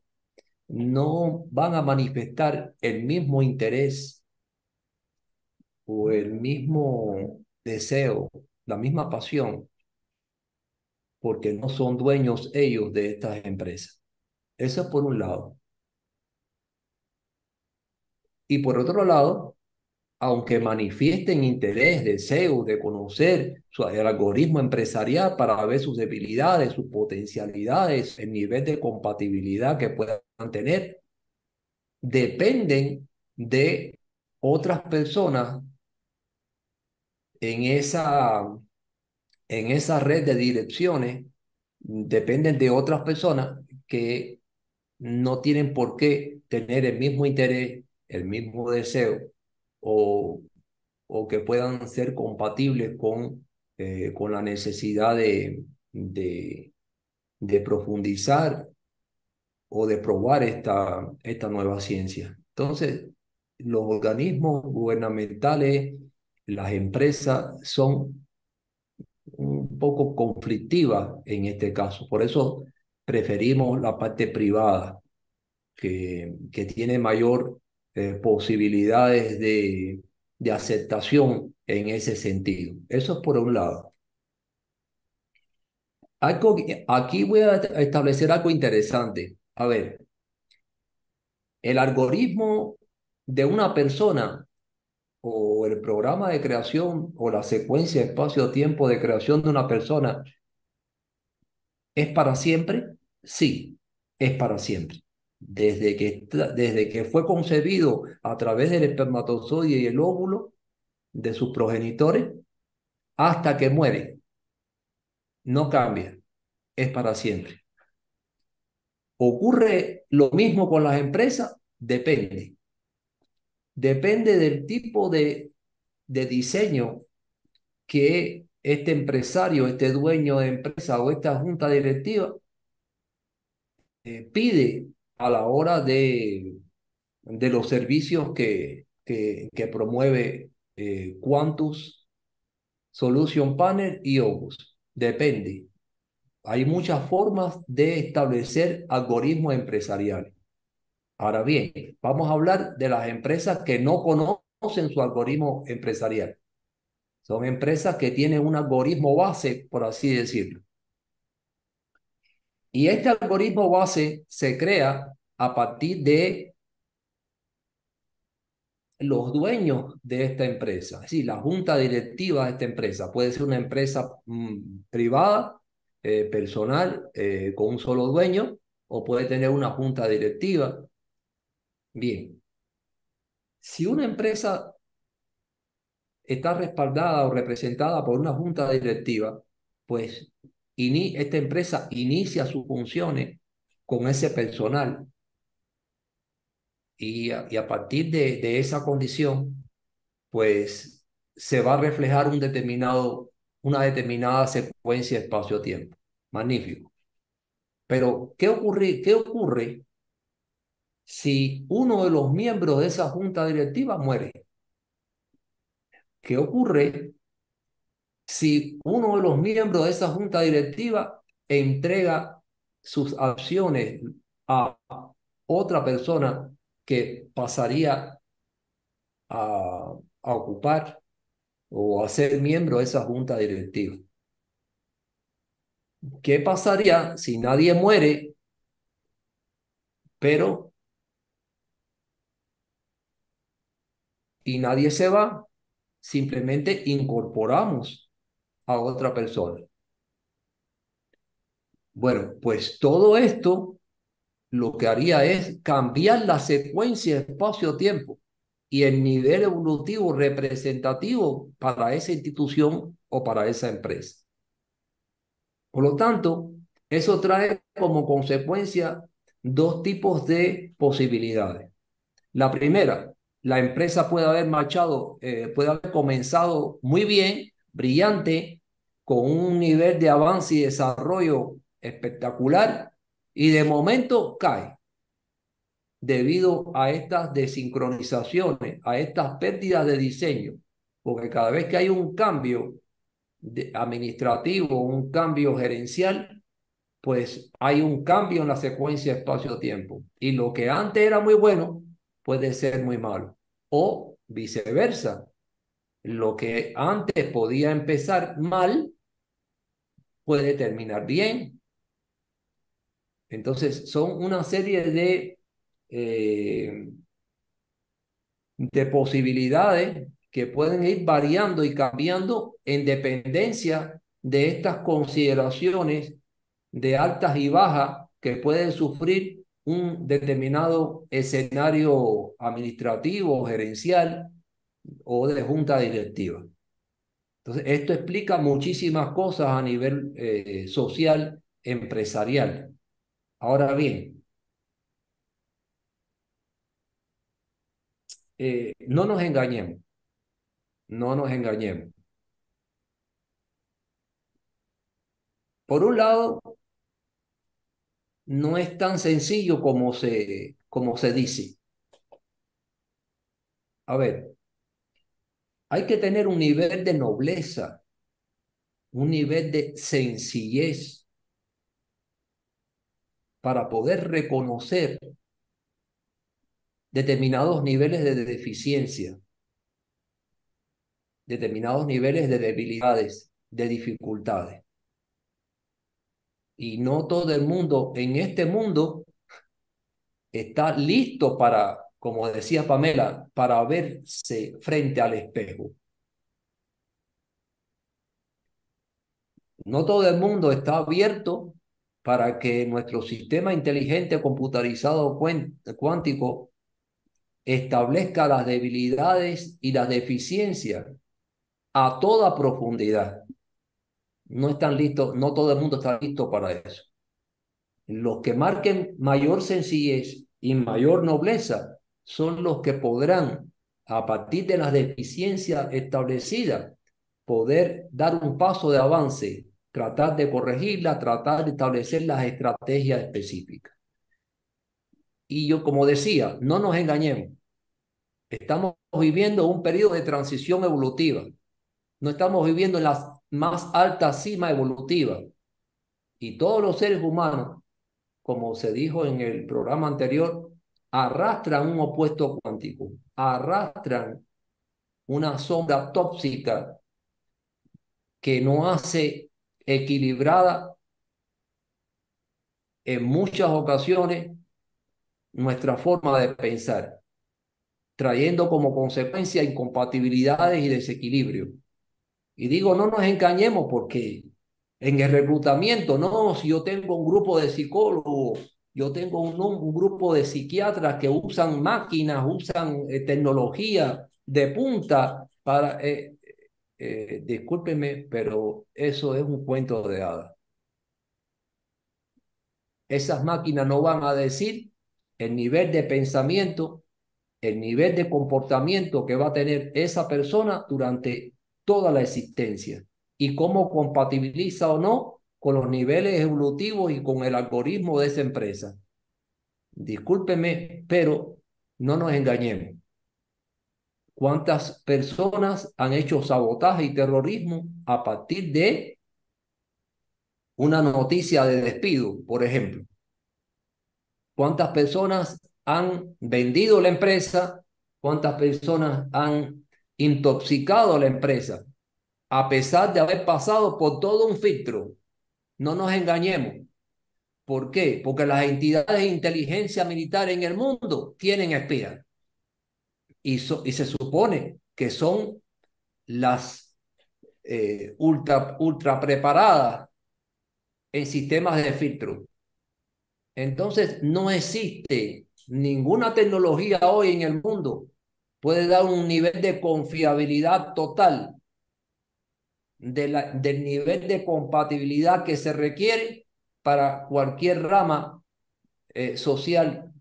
no van a manifestar el mismo interés o el mismo deseo, la misma pasión porque no son dueños ellos de estas empresas. Eso es por un lado. Y por otro lado, aunque manifiesten interés, deseo de conocer su, el algoritmo empresarial para ver sus debilidades, sus potencialidades, el nivel de compatibilidad que puedan tener, dependen de otras personas en esa en esa red de direcciones dependen de otras personas que no tienen por qué tener el mismo interés, el mismo deseo o, o que puedan ser compatibles con, eh, con la necesidad de, de, de, profundizar o de probar esta, esta nueva ciencia. Entonces, los organismos gubernamentales, las empresas son un poco conflictiva en este caso. Por eso preferimos la parte privada, que, que tiene mayor eh, posibilidades de, de aceptación en ese sentido. Eso es por un lado. Algo, aquí voy a establecer algo interesante. A ver, el algoritmo de una persona o el programa de creación o la secuencia espacio-tiempo de creación de una persona es para siempre? Sí, es para siempre. Desde que, desde que fue concebido a través del espermatozoide y el óvulo de sus progenitores hasta que muere. No cambia, es para siempre. ¿Ocurre lo mismo con las empresas? Depende. Depende del tipo de, de diseño que este empresario, este dueño de empresa o esta junta directiva eh, pide a la hora de, de los servicios que, que, promueve eh, Quantus, Solution Panel y Opus. Depende. Hay muchas formas de establecer algoritmos empresariales. Ahora bien, vamos a hablar de las empresas que no conocen su algoritmo empresarial. Son empresas que tienen un algoritmo base, por así decirlo. Y este algoritmo base se crea a partir de los dueños de esta empresa, es decir, la junta directiva de esta empresa. Puede ser una empresa mm, privada, eh, personal, eh, con un solo dueño, o puede tener una junta directiva. Bien, si una empresa está respaldada o representada por una junta directiva, pues esta empresa inicia sus funciones con ese personal y a, partir de, de, esa condición, pues se va a reflejar un determinado, una determinada secuencia espacio-tiempo. Magnífico. Pero, ¿qué ocurre, ¿qué ocurre si uno de los miembros de esa junta directiva muere? ¿Qué ocurre si uno de los miembros de esa junta directiva entrega sus acciones a otra persona que pasaría a, ocupar o a ser miembro de esa junta directiva. ¿Qué pasaría si nadie muere, pero y nadie se va? Simplemente incorporamos a otra persona. Bueno, pues todo esto lo que haría es cambiar la secuencia espacio-tiempo y el nivel evolutivo representativo para esa institución o para esa empresa. Por lo tanto, eso trae como consecuencia dos tipos de posibilidades. La primera, la empresa puede haber marchado, eh, puede haber comenzado muy bien, brillante, con un nivel de avance y desarrollo espectacular, y de momento cae debido a estas desincronizaciones, a estas pérdidas de diseño, porque cada vez que hay un cambio administrativo, un cambio gerencial, pues hay un cambio en la secuencia espacio-tiempo. Y lo que antes era muy bueno puede ser muy malo. O viceversa. Lo que antes podía empezar mal puede terminar bien. Entonces, son una serie de, eh, de posibilidades que pueden ir variando y cambiando en dependencia de estas consideraciones de altas y bajas que pueden sufrir un determinado escenario administrativo, gerencial o de junta directiva. Entonces, esto explica muchísimas cosas a nivel eh, social, empresarial. Ahora bien, eh, no nos engañemos, no nos engañemos. Por un lado, no es tan sencillo como se, como se dice. A ver, hay que tener un nivel de nobleza, un nivel de sencillez para poder reconocer determinados niveles de deficiencia, determinados niveles de debilidades, de dificultades. Y no todo el mundo en este mundo está listo para como decía Pamela, para verse frente al espejo. No todo el mundo está abierto para que nuestro sistema inteligente computarizado cuántico establezca las debilidades y las deficiencias a toda profundidad. No están listos, no todo el mundo está listo para eso. Los que marquen mayor sencillez y mayor nobleza son los que podrán, a partir de las deficiencias establecidas, poder dar un paso de avance, tratar de corregirla, tratar de establecer las estrategias específicas. Y yo, como decía, no nos engañemos. Estamos viviendo un periodo de transición evolutiva. No estamos viviendo en la más alta cima evolutiva. Y todos los seres humanos, como se dijo en el programa anterior, arrastran un opuesto cuántico, arrastran una sombra tóxica que no hace equilibrada en muchas ocasiones nuestra forma de pensar, trayendo como consecuencia incompatibilidades y desequilibrio. Y digo, no nos engañemos porque en el reclutamiento, no, si yo tengo un grupo de psicólogos, yo tengo un, un grupo de psiquiatras que usan máquinas, usan eh, tecnología de punta para... Eh, eh, discúlpeme, pero eso es un cuento de hadas. Esas máquinas no van a decir el nivel de pensamiento, el nivel de comportamiento que va a tener esa persona durante toda la existencia y cómo compatibiliza o no con los niveles evolutivos y con el algoritmo de esa empresa. Discúlpeme, pero no nos engañemos. ¿Cuántas personas han hecho sabotaje y terrorismo a partir de una noticia de despido, por ejemplo? ¿Cuántas personas han vendido la empresa? ¿Cuántas personas han intoxicado la empresa? A pesar de haber pasado por todo un filtro. No nos engañemos. ¿Por qué? Porque las entidades de inteligencia militar en el mundo tienen espías y, se supone que son las eh, ultra, ultra preparadas en sistemas de filtro. Entonces, no existe ninguna tecnología hoy en el mundo puede dar un nivel de confiabilidad total de la, del nivel de compatibilidad que se requiere para cualquier rama eh, social.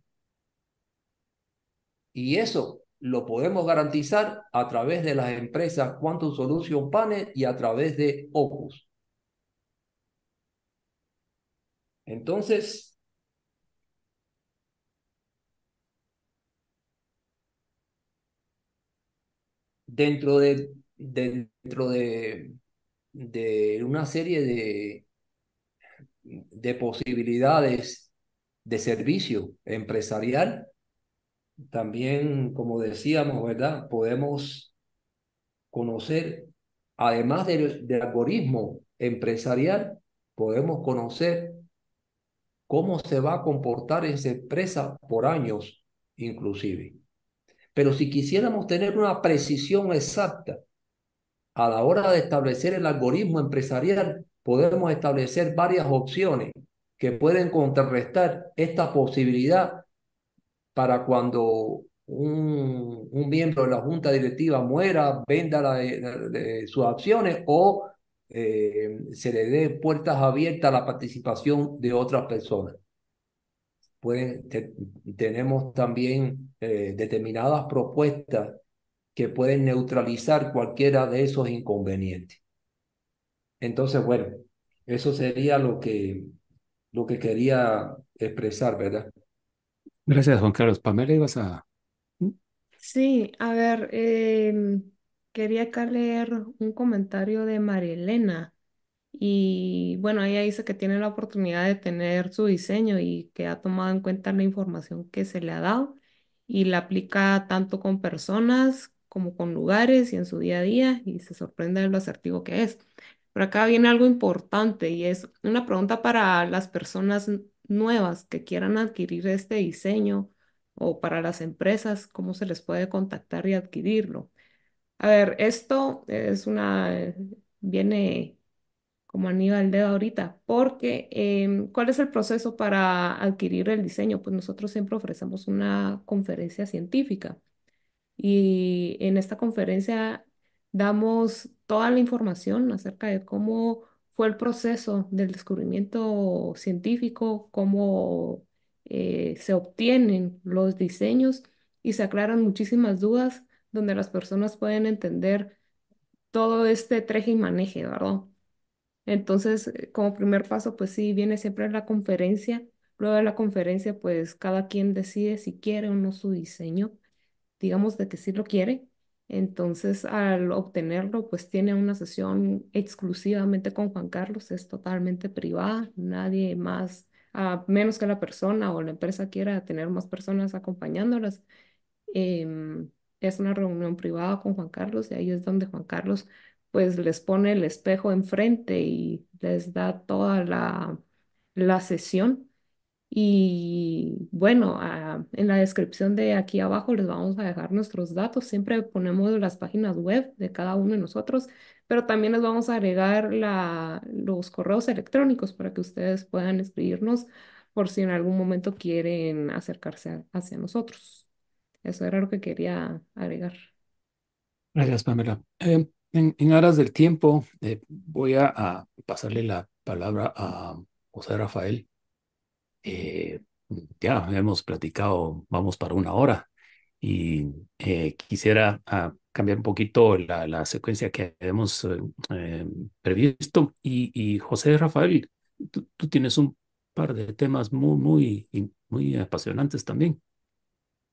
Y eso lo podemos garantizar a través de las empresas Quantum Solution Panel y a través de Opus. Entonces, dentro de, dentro de, de una serie de, de posibilidades de servicio empresarial, también, como decíamos, ¿verdad? Podemos conocer, además del, algoritmo empresarial, podemos conocer cómo se va a comportar esa empresa por años, inclusive. Pero si quisiéramos tener una precisión exacta a la hora de establecer el algoritmo empresarial, podemos establecer varias opciones que pueden contrarrestar esta posibilidad para cuando un, miembro de la junta directiva muera, venda sus acciones o eh, se le dé puertas abiertas a la participación de otras personas. Pueden, tenemos también eh, determinadas propuestas que pueden neutralizar cualquiera de esos inconvenientes. Entonces, bueno, eso sería lo que, lo que quería expresar, ¿verdad? Gracias, Juan Carlos. Pamela, ibas a... Sí, a ver, em, quería acá leer un comentario de María Elena. Y bueno, ella dice que tiene la oportunidad de tener su diseño y que ha tomado en cuenta la información que se le ha dado y la aplica tanto con personas como con lugares y en su día a día y se sorprende de lo asertivo que es. Pero acá viene algo importante y es una pregunta para las personas nuevas que quieran adquirir este diseño o para las empresas, cómo se les puede contactar y adquirirlo. A ver, esto es una, viene como anillo al dedo ahorita, porque em, ¿cuál es el proceso para adquirir el diseño? Pues nosotros siempre ofrecemos una conferencia científica y en esta conferencia damos toda la información acerca de cómo fue el proceso del descubrimiento científico, cómo eh, se obtienen los diseños y se aclaran muchísimas dudas donde las personas pueden entender todo este treje y maneje, ¿verdad? Entonces, eh, como primer paso, pues sí, viene siempre la conferencia. Luego de la conferencia, pues cada quien decide si quiere o no su diseño. Digamos de que sí lo quiere. Entonces, al obtenerlo, pues tiene una sesión exclusivamente con Juan Carlos, es totalmente privada, nadie más, a menos que la persona o la empresa quiera tener más personas acompañándolas. Em, es una reunión privada con Juan Carlos y ahí es donde Juan Carlos pues les pone el espejo enfrente y les da toda la, la sesión. Y bueno, ah, en la descripción de aquí abajo les vamos a dejar nuestros datos. Siempre ponemos las páginas web de cada uno de nosotros, pero también les vamos a agregar la, los correos electrónicos para que ustedes puedan escribirnos por si en algún momento quieren acercarse hacia nosotros. Eso era lo que quería agregar. Gracias, Pamela. Eh, en, aras del tiempo, eh, voy a, pasarle la palabra a José Rafael. Eh, ya hemos platicado, vamos para una hora, y eh, quisiera ah, cambiar un poquito la, secuencia que hemos previsto. Y, José Rafael, tú, tú, tienes un par de temas muy, muy, muy apasionantes también.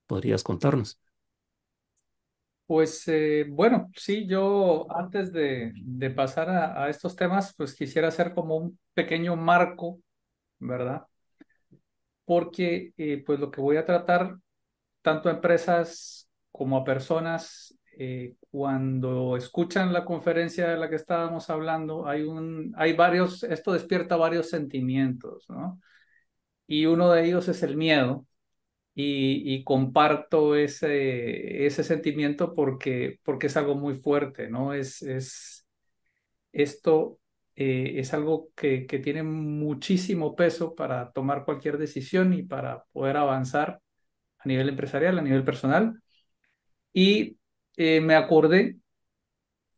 ¿Podrías contarnos? Pues eh, bueno, sí, yo antes de, pasar a, estos temas, pues quisiera hacer como un pequeño marco, ¿verdad? Porque eh, pues lo que voy a tratar, tanto a empresas como a personas, eh, cuando escuchan la conferencia de la que estábamos hablando, hay, un, hay varios, esto despierta varios sentimientos, ¿no? Y uno de ellos es el miedo, y, comparto ese, ese sentimiento porque, porque es algo muy fuerte, ¿no? Es, es, esto eh, es algo que, que tiene muchísimo peso para tomar cualquier decisión y para poder avanzar a nivel empresarial, a nivel personal. Y eh, me acordé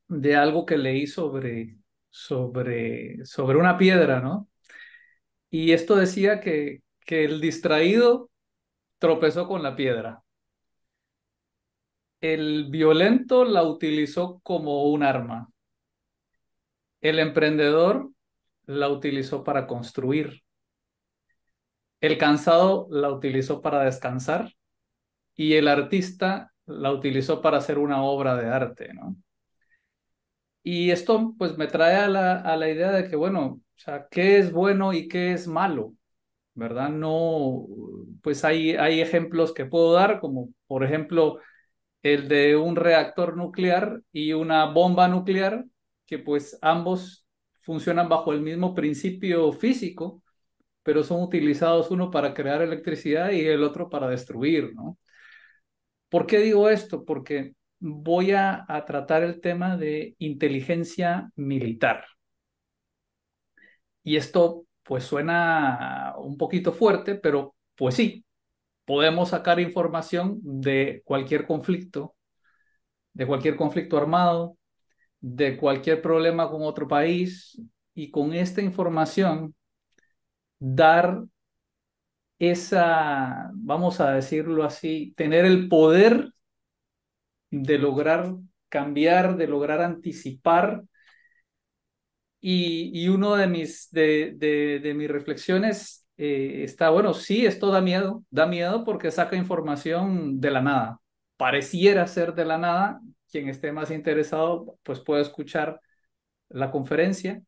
de algo que leí sobre, sobre, sobre una piedra, ¿no? Y esto decía que, que el distraído tropezó con la piedra. El violento la utilizó como un arma. El emprendedor la utilizó para construir. El cansado la utilizó para descansar y el artista la utilizó para hacer una obra de arte, ¿no? Y esto pues me trae a la, a la idea de que, bueno, o sea, ¿qué es bueno y qué es malo? ¿Verdad? No, pues hay, hay ejemplos que puedo dar, como por ejemplo el de un reactor nuclear y una bomba nuclear, que pues ambos funcionan bajo el mismo principio físico, pero son utilizados uno para crear electricidad y el otro para destruir, ¿no? ¿Por qué digo esto? Porque voy a, a tratar el tema de inteligencia militar. Y esto pues suena un poquito fuerte, pero pues sí, podemos sacar información de cualquier conflicto, de cualquier conflicto armado, de cualquier problema con otro país y con esta información dar esa, vamos a decirlo así, tener el poder de lograr cambiar, de lograr anticipar y, uno de mis, de, de, mis reflexiones eh, está, bueno, sí, esto da miedo, da miedo porque saca información de la nada. Pareciera ser de la nada. Quien esté más interesado, pues puede escuchar la conferencia,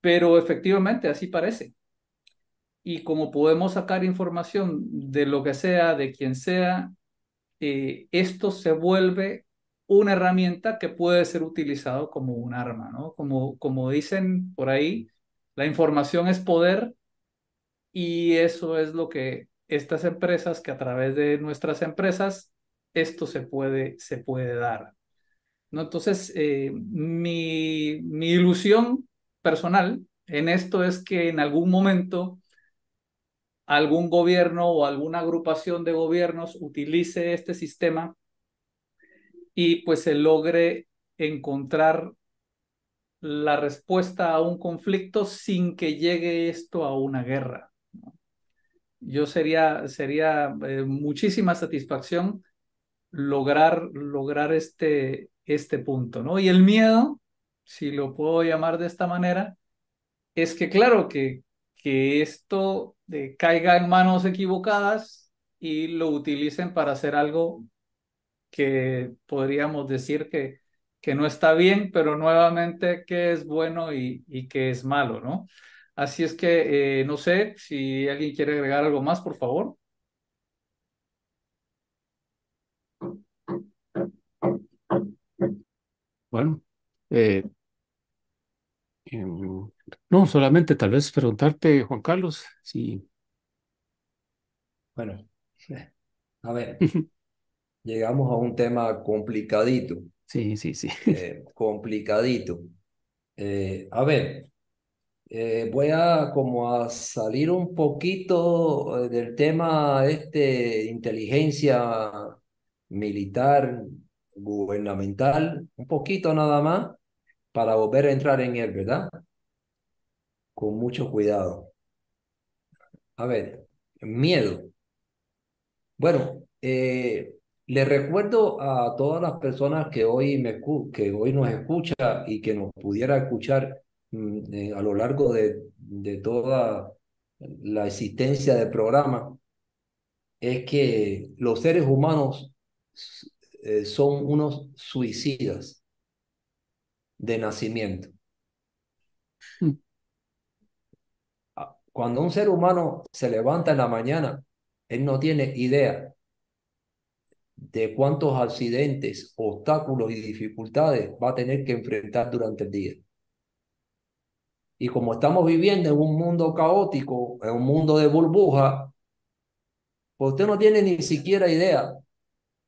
pero efectivamente así parece. Y como podemos sacar información de lo que sea, de quien sea, eh, esto se vuelve una herramienta que puede ser utilizado como un arma, ¿no? Como, como dicen por ahí, la información es poder y eso es lo que estas empresas que a través de nuestras empresas esto se puede, se puede dar. ¿no? Entonces, eh, mi, mi ilusión personal en esto es que en algún momento algún gobierno o alguna agrupación de gobiernos utilice este sistema y pues se logre encontrar la respuesta a un conflicto sin que llegue esto a una guerra. Yo sería, sería eh, muchísima satisfacción lograr, lograr este, este punto, ¿no? Y el miedo, si lo puedo llamar de esta manera, es que claro, que, que esto eh, caiga en manos equivocadas y lo utilicen para hacer algo que podríamos decir que, que no está bien, pero nuevamente que es bueno y, y que es malo, ¿no? Así es que eh, no sé si alguien quiere agregar algo más, por favor. Bueno, eh, em, no, solamente tal vez preguntarte, Juan Carlos, si... Bueno, a ver, llegamos a un tema complicadito, Sí, sí, sí. eh, complicadito. Eh, a ver, eh, voy a como a salir un poquito del tema este inteligencia militar, gubernamental, un poquito nada más, para volver a entrar en él, ¿verdad? Con mucho cuidado. A ver, miedo. Bueno, eh, le recuerdo a todas las personas que hoy, me, que hoy nos escucha y que nos pudiera escuchar mm, eh, a lo largo de, de toda la existencia del programa, es que los seres humanos eh, son unos suicidas de nacimiento. Mm. Ah, Cuando un ser humano se levanta en la mañana, él no tiene idea de cuántos accidentes, obstáculos y dificultades va a tener que enfrentar durante el día. Y como estamos viviendo en un mundo caótico, en un mundo de burbuja, pues usted no tiene ni siquiera idea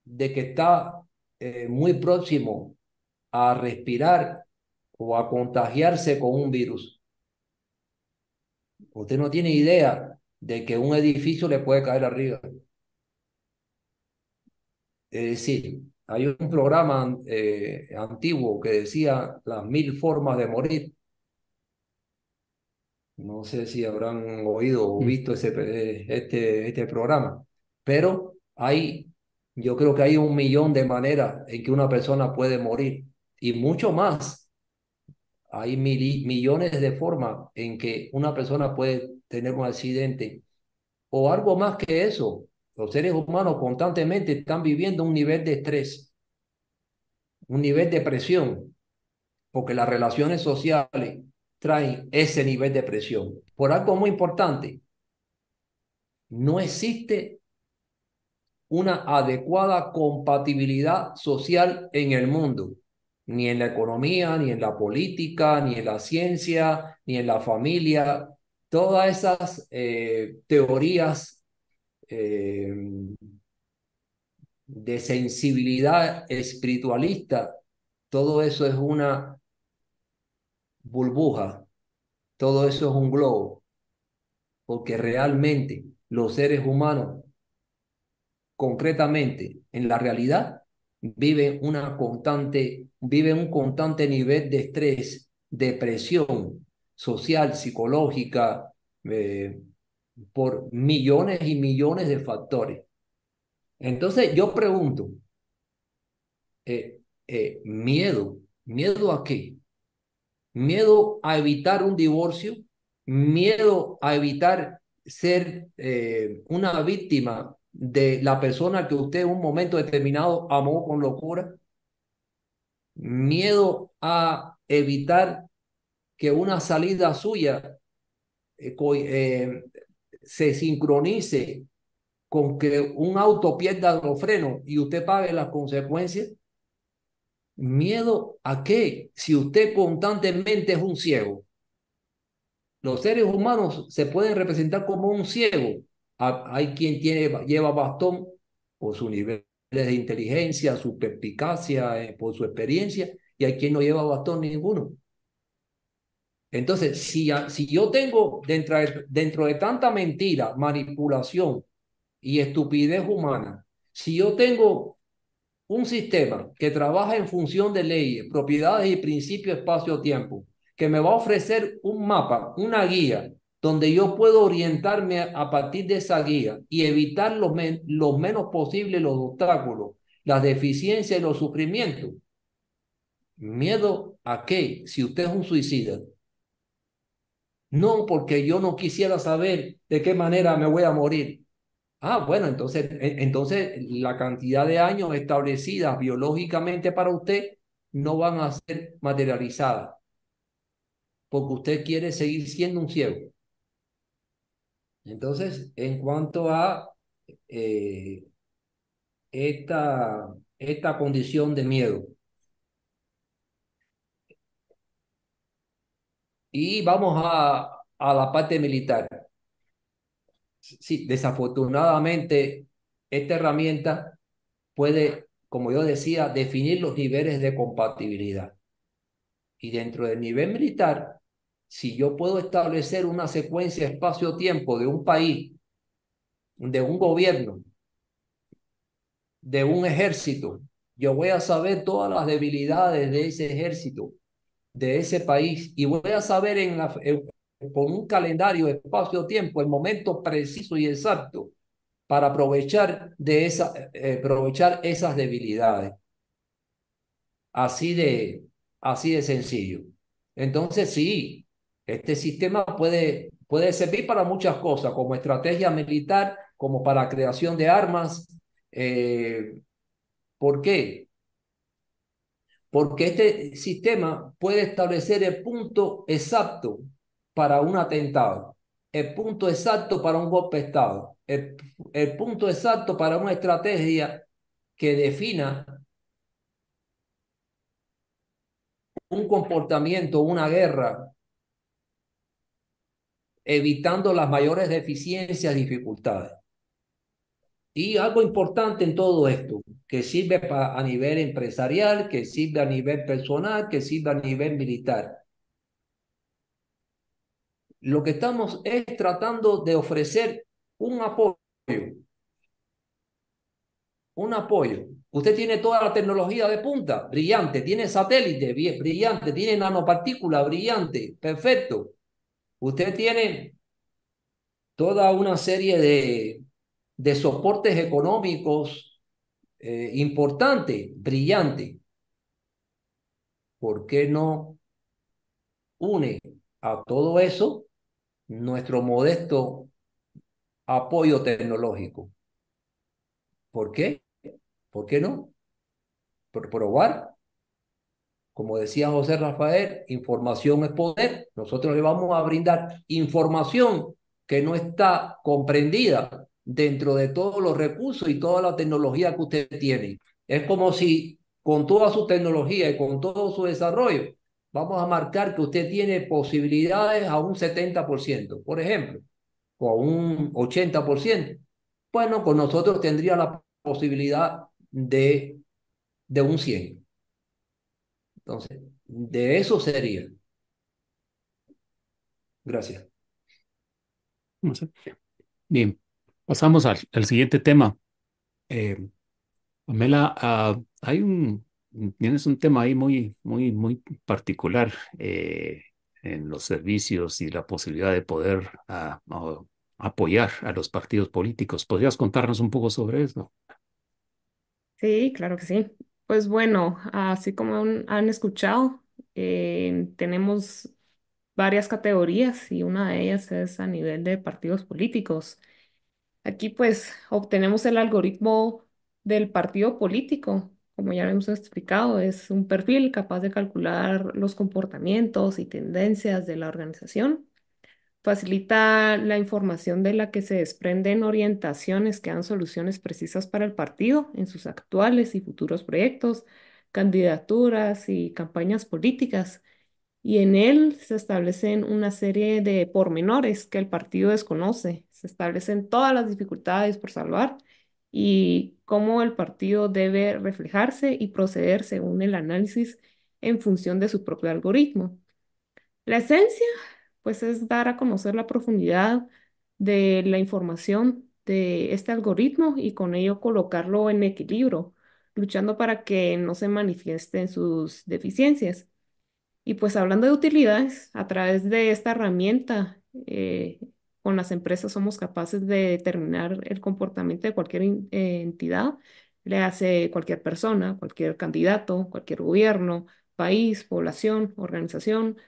de que está eh, muy próximo a respirar o a contagiarse con un virus. Usted no tiene idea de que un edificio le puede caer arriba. Es decir, hay un programa eh, antiguo que decía las mil formas de morir. No sé si habrán oído o Mm. visto ese, eh, este, este programa, pero hay, yo creo que hay un millón de maneras en que una persona puede morir y mucho más. Hay mili- millones de formas en que una persona puede tener un accidente o algo más que eso. Los seres humanos constantemente están viviendo un nivel de estrés, un nivel de presión, porque las relaciones sociales traen ese nivel de presión. Por algo muy importante, no existe una adecuada compatibilidad social en el mundo, ni en la economía, ni en la política, ni en la ciencia, ni en la familia. Todas esas eh, teorías eh, de sensibilidad espiritualista, todo eso es una burbuja, todo eso es un globo, porque realmente los seres humanos, concretamente en la realidad, viven una constante, viven un constante nivel de estrés, depresión social, psicológica, eh, por millones y millones de factores. Entonces yo pregunto, eh, eh, miedo, ¿miedo a qué? Miedo a evitar un divorcio, miedo a evitar ser eh, una víctima de la persona que usted en un momento determinado amó con locura, miedo a evitar que una salida suya se sincronice con que un auto pierda los frenos y usted pague las consecuencias. ¿Miedo a qué? Si usted constantemente es un ciego. Los seres humanos se pueden representar como un ciego Hay quien tiene, lleva bastón por su nivel de inteligencia, su perspicacia, eh, por su experiencia, y hay quien no lleva bastón ninguno. Entonces, si, si yo tengo dentro de, dentro de tanta mentira, manipulación y estupidez humana, si yo tengo un sistema que trabaja en función de leyes, propiedades y principios espacio-tiempo, que me va a ofrecer un mapa, una guía, donde yo puedo orientarme a partir de esa guía y evitar lo, lo menos posible los obstáculos, las deficiencias y los sufrimientos. ¿Miedo a qué? Si usted es un suicida. No porque yo no quisiera saber de qué manera me voy a morir. Ah, bueno, entonces, entonces la cantidad de años establecidas biológicamente para usted no van a ser materializadas. Porque usted quiere seguir siendo un ciego. Entonces, en cuanto a eh, esta, esta condición de miedo, Y vamos a, a la parte militar. Sí, desafortunadamente, esta herramienta puede, como yo decía, definir los niveles de compatibilidad. Y dentro del nivel militar, si yo puedo establecer una secuencia espacio-tiempo de un país, de un gobierno, de un ejército, yo voy a saber todas las debilidades de ese ejército, de ese país y voy a saber en la, con un calendario, espacio-tiempo, el momento preciso y exacto para aprovechar, de esa, eh, aprovechar esas debilidades. Así de, así de sencillo. Entonces, sí, este sistema puede, puede servir para muchas cosas, como estrategia militar, como para creación de armas. Eh, ¿Por qué? Porque este sistema puede establecer el punto exacto para un atentado, el punto exacto para un golpe de Estado, el, punto exacto para una estrategia que defina un comportamiento, una guerra, evitando las mayores deficiencias y dificultades. Y algo importante en todo esto, que sirve a nivel empresarial, que sirve a nivel personal, que sirve a nivel militar. Lo que estamos es tratando de ofrecer un apoyo. Un apoyo. Usted tiene toda la tecnología de punta, brillante, tiene satélite, brillante, tiene nanopartícula, brillante, perfecto. Usted tiene toda una serie de de soportes económicos eh, importante, brillante. ¿Por qué no une a todo eso nuestro modesto apoyo tecnológico? ¿Por qué? ¿Por qué no? Por probar. Como decía José Rafael, información es poder. Nosotros le vamos a brindar información que no está comprendida dentro de todos los recursos y toda la tecnología que usted tiene. Es como si con toda su tecnología y con todo su desarrollo, vamos a marcar que usted tiene posibilidades a un 70%, por ejemplo, o a un 80%. Bueno, con nosotros tendría la posibilidad de, de un 100. Entonces, de eso sería. Gracias. Bien, Pasamos al, siguiente tema. Eh, Pamela, ah, hay un, tienes un tema ahí muy, muy, muy particular eh, en los servicios y la posibilidad de poder ah, apoyar a los partidos políticos. ¿Podrías contarnos un poco sobre eso? Sí, claro que sí. Pues bueno, así como han, escuchado, eh, tenemos varias categorías y una de ellas es a nivel de partidos políticos. Aquí pues obtenemos el algoritmo del partido político. Como ya hemos explicado, es un perfil capaz de calcular los comportamientos y tendencias de la organización. Facilita la información de la que se desprenden orientaciones que dan soluciones precisas para el partido en sus actuales y futuros proyectos, candidaturas y campañas políticas y en él se establecen una serie de pormenores que el partido desconoce. Se establecen todas las dificultades por salvar y cómo el partido debe reflejarse y proceder según el análisis en función de su propio algoritmo. La esencia, pues, es dar a conocer la profundidad de la información de este algoritmo y con ello colocarlo en equilibrio, luchando para que no se manifiesten sus deficiencias. Y pues hablando de utilidades, a través de esta herramienta, eh, con las empresas somos capaces de determinar el comportamiento de cualquier eh, entidad, le hace cualquier persona, cualquier candidato, cualquier gobierno, país, población, organización.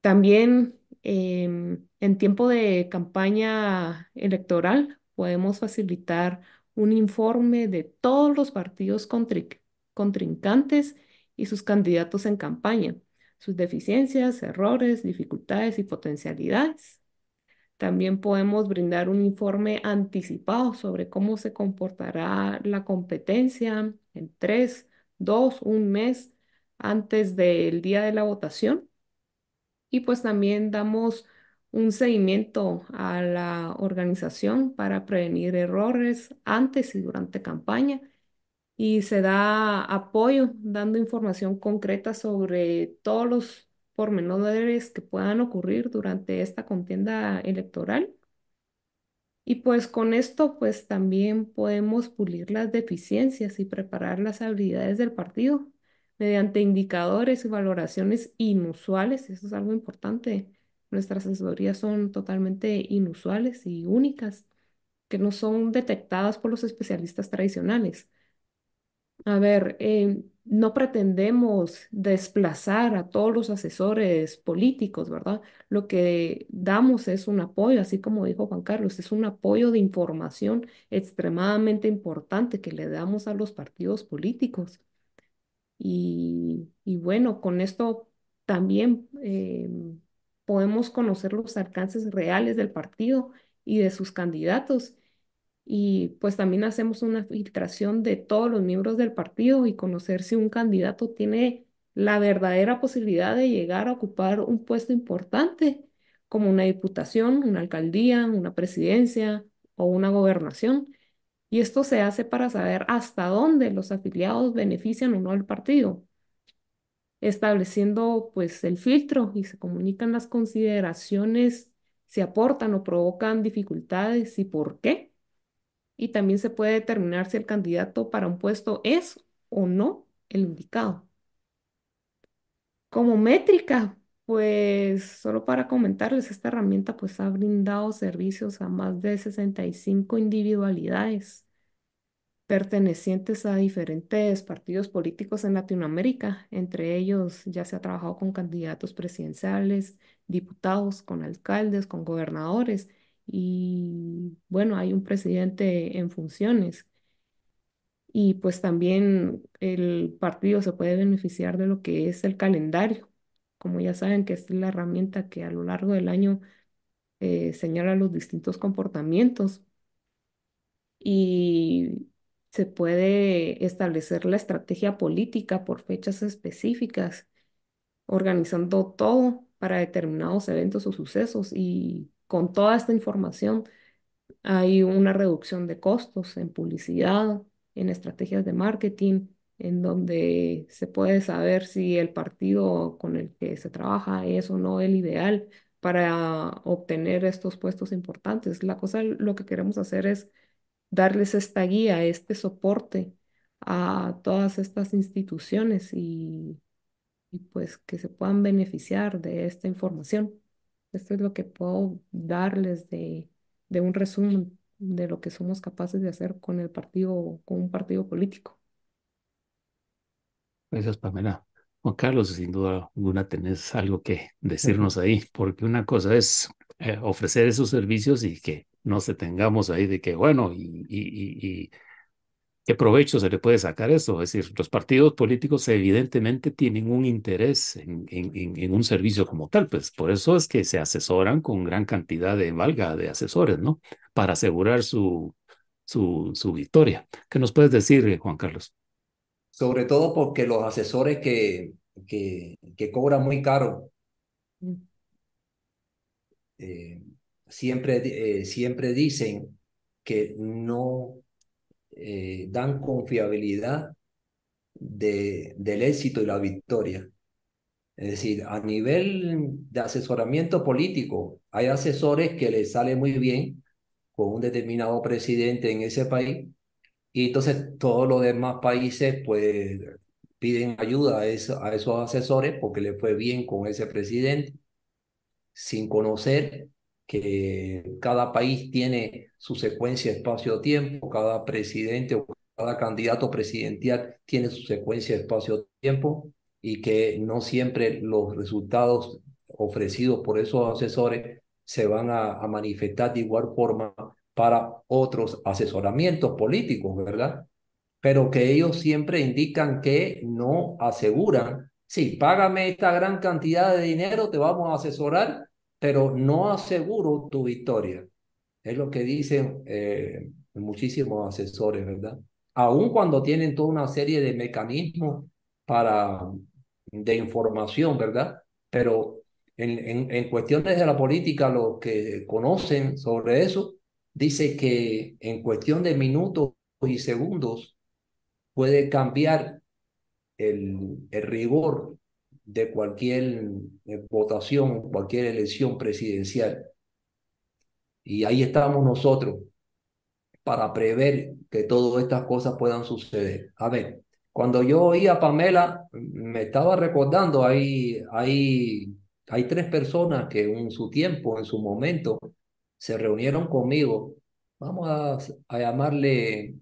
También em, en tiempo de campaña electoral podemos facilitar un informe de todos los partidos contrincantes y sus candidatos en campaña sus deficiencias, errores, dificultades y potencialidades. También podemos brindar un informe anticipado sobre cómo se comportará la competencia en tres, dos, un mes antes del día de la votación. Y pues también damos un seguimiento a la organización para prevenir errores antes y durante campaña y se da apoyo dando información concreta sobre todos los pormenores que puedan ocurrir durante esta contienda electoral. Y pues con esto pues también podemos pulir las deficiencias y preparar las habilidades del partido mediante indicadores y valoraciones inusuales. Eso es algo importante. Nuestras asesorías son totalmente inusuales y únicas, que no son detectadas por los especialistas tradicionales. A ver, eh, no pretendemos desplazar a todos los asesores políticos, ¿verdad? Lo que damos es un apoyo, así como dijo Juan Carlos, es un apoyo de información extremadamente importante que le damos a los partidos políticos. Y, y bueno, con esto también eh, podemos conocer los alcances reales del partido y de sus candidatos y pues también hacemos una filtración de todos los miembros del partido y conocer si un candidato tiene la verdadera posibilidad de llegar a ocupar un puesto importante como una diputación, una alcaldía, una presidencia o una gobernación. Y esto se hace para saber hasta dónde los afiliados benefician o no al partido, estableciendo pues el filtro y se comunican las consideraciones si aportan o provocan dificultades y por qué y también se puede determinar si el candidato para un puesto es o no el indicado. Como métrica, pues solo para comentarles, esta herramienta pues ha brindado servicios a más de 65 individualidades pertenecientes a diferentes partidos políticos en Latinoamérica. Entre ellos ya se ha trabajado con candidatos presidenciales, diputados, con alcaldes, con gobernadores y bueno, hay un presidente en funciones. Y pues también el partido se puede beneficiar de lo que es el calendario. Como ya saben que es la herramienta que a lo largo del año eh, señala los distintos comportamientos y se puede establecer la estrategia política por fechas específicas, organizando todo para determinados eventos o sucesos y con toda esta información hay una reducción de costos en publicidad, en estrategias de marketing, en donde se puede saber si el partido con el que se trabaja es o no el ideal para obtener estos puestos importantes. La cosa, lo que queremos hacer es darles esta guía, este soporte a todas estas instituciones y, pues que se puedan beneficiar de esta información. Esto es lo que puedo darles de, un resumen de lo que somos capaces de hacer con el partido, con un partido político. Gracias, Pamela. Juan Carlos, sin duda alguna tenés algo que decirnos ahí, porque una cosa es eh, ofrecer esos servicios y que no se tengamos ahí de que, bueno, y, y ¿Qué provecho se le puede sacar eso? Es decir, los partidos políticos evidentemente tienen un interés en, en, un servicio como tal, pues por eso es que se asesoran con gran cantidad de valga de asesores, ¿no? Para asegurar su, su, su victoria. ¿Qué nos puedes decir, Juan Carlos? Sobre todo porque los asesores que que, que cobran muy caro. Mm. Eh, siempre, eh, siempre dicen que no eh, dan confiabilidad de, del éxito y la victoria. Es decir, a nivel de asesoramiento político, hay asesores que les sale muy bien con un determinado presidente en ese país y entonces todos los demás países pues piden ayuda a, a esos asesores porque les fue bien con ese presidente sin conocer que cada país tiene su secuencia espacio-tiempo, cada presidente o cada candidato presidencial tiene su secuencia espacio-tiempo y que no siempre los resultados ofrecidos por esos asesores se van a, manifestar de igual forma para otros asesoramientos políticos, ¿verdad? Pero que ellos siempre indican que no aseguran, sí, págame esta gran cantidad de dinero, te vamos a asesorar, pero no aseguro tu victoria. Es lo que dicen eh, muchísimos asesores, ¿verdad? Aun cuando tienen toda una serie de mecanismos para, de información, ¿verdad? Pero en, en, en cuestiones de la política, los que conocen sobre eso, dice que en cuestión de minutos y segundos puede cambiar el, el rigor de cualquier eh, votación, cualquier elección presidencial. Y ahí estamos nosotros para prever que todas estas cosas puedan suceder. A ver, cuando yo oí a Pamela, me estaba recordando, hay, hay, hay tres personas que en su tiempo, en su momento, se reunieron conmigo. Vamos a, a llamarle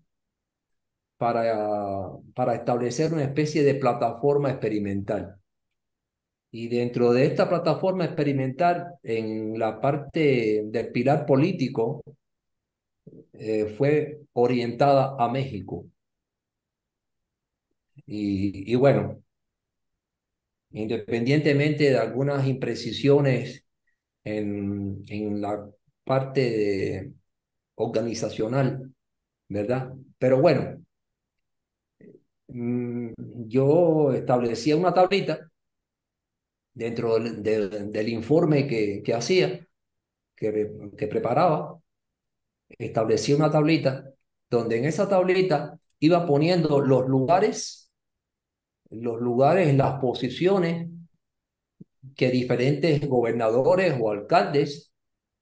para, para establecer una especie de plataforma experimental. Y dentro de esta plataforma experimental, en la parte del pilar político, eh, fue orientada a México. Y, y, bueno, independientemente de algunas imprecisiones en, en la parte organizacional, ¿verdad? Pero bueno, mm, yo establecía una tablita dentro del, informe que, hacía, que, que preparaba, establecía una tablita donde en esa tablita iba poniendo los lugares, los lugares, las posiciones que diferentes gobernadores o alcaldes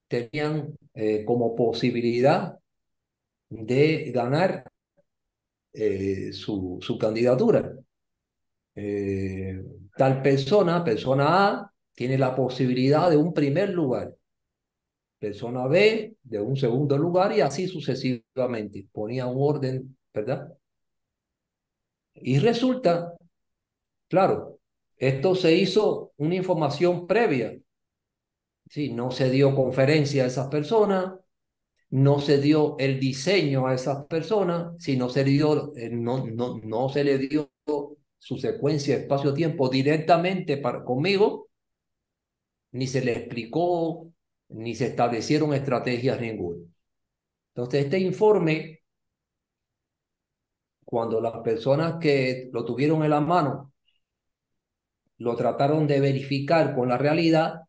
tenían eh, como posibilidad de ganar eh, su, su candidatura. Eh, tal persona, persona A, tiene la posibilidad de un primer lugar, persona B de un segundo lugar y así sucesivamente. Ponía un orden, ¿verdad? Y resulta, claro, esto se hizo una información previa. Sí, no se dio conferencia a esas personas, no se dio el diseño a esas personas, sino se dio, no, no, no se le dio su secuencia espacio-tiempo directamente para, conmigo, ni se le explicó, ni se establecieron estrategias ninguna. Entonces, este informe, cuando las personas que lo tuvieron en la mano lo trataron de verificar con la realidad,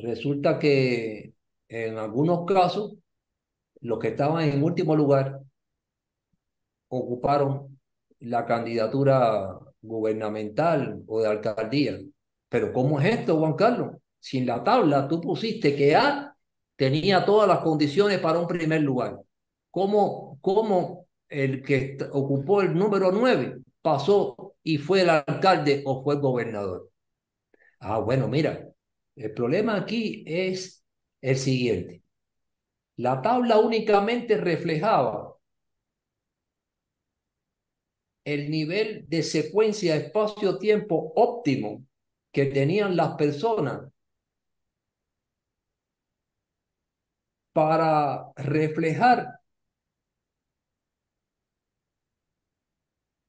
resulta que en algunos casos los que estaban en último lugar ocuparon la candidatura gubernamental o de alcaldía. Pero ¿cómo es esto, Juan Carlos? Si en la tabla tú pusiste que A tenía todas las condiciones para un primer lugar, ¿cómo, cómo el que ocupó el número 9 pasó y fue el alcalde o fue el gobernador? Ah, bueno, mira, el problema aquí es el siguiente. La tabla únicamente reflejaba el nivel de secuencia espacio-tiempo óptimo que tenían las personas para reflejar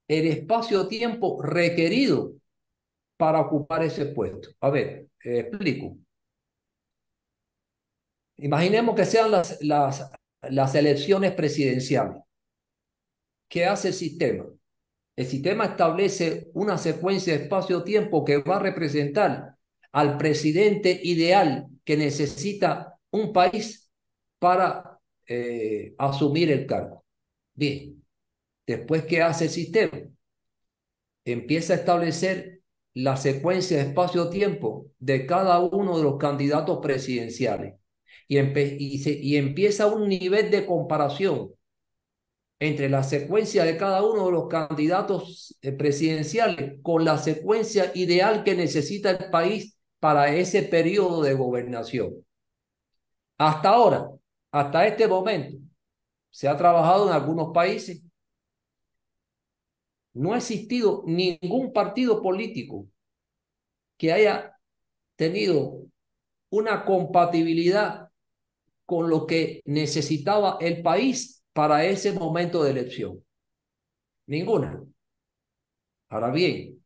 el espacio-tiempo requerido para ocupar ese puesto. A ver, eh, explico. Imaginemos que sean las, las, las elecciones presidenciales. ¿Qué hace el sistema? El sistema establece una secuencia de espacio-tiempo que va a representar al presidente ideal que necesita un país para eh, asumir el cargo. Bien, después que hace el sistema, empieza a establecer la secuencia de espacio-tiempo de cada uno de los candidatos presidenciales y, y, empieza un nivel de comparación entre la secuencia de cada uno de los candidatos eh, presidenciales con la secuencia ideal que necesita el país para ese periodo de gobernación. Hasta ahora, hasta este momento, se ha trabajado en algunos países. No ha existido ningún partido político que haya tenido una compatibilidad con lo que necesitaba el país para ese momento de elección. Ninguna. Ahora bien,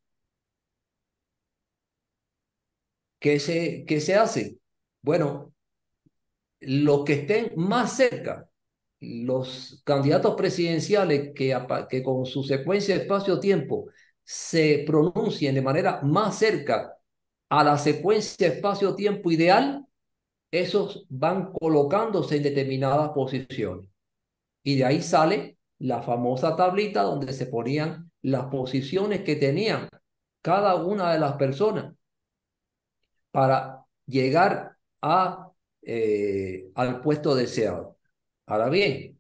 ¿qué se, qué se hace? Bueno, los que estén más cerca, los candidatos presidenciales que, que con su secuencia de espacio-tiempo se pronuncien de manera más cerca a la secuencia espacio-tiempo ideal, esos van colocándose en determinadas posiciones. Y de ahí sale la famosa tablita donde se ponían las posiciones que tenían cada una de las personas para llegar a eh, al puesto deseado. Ahora bien,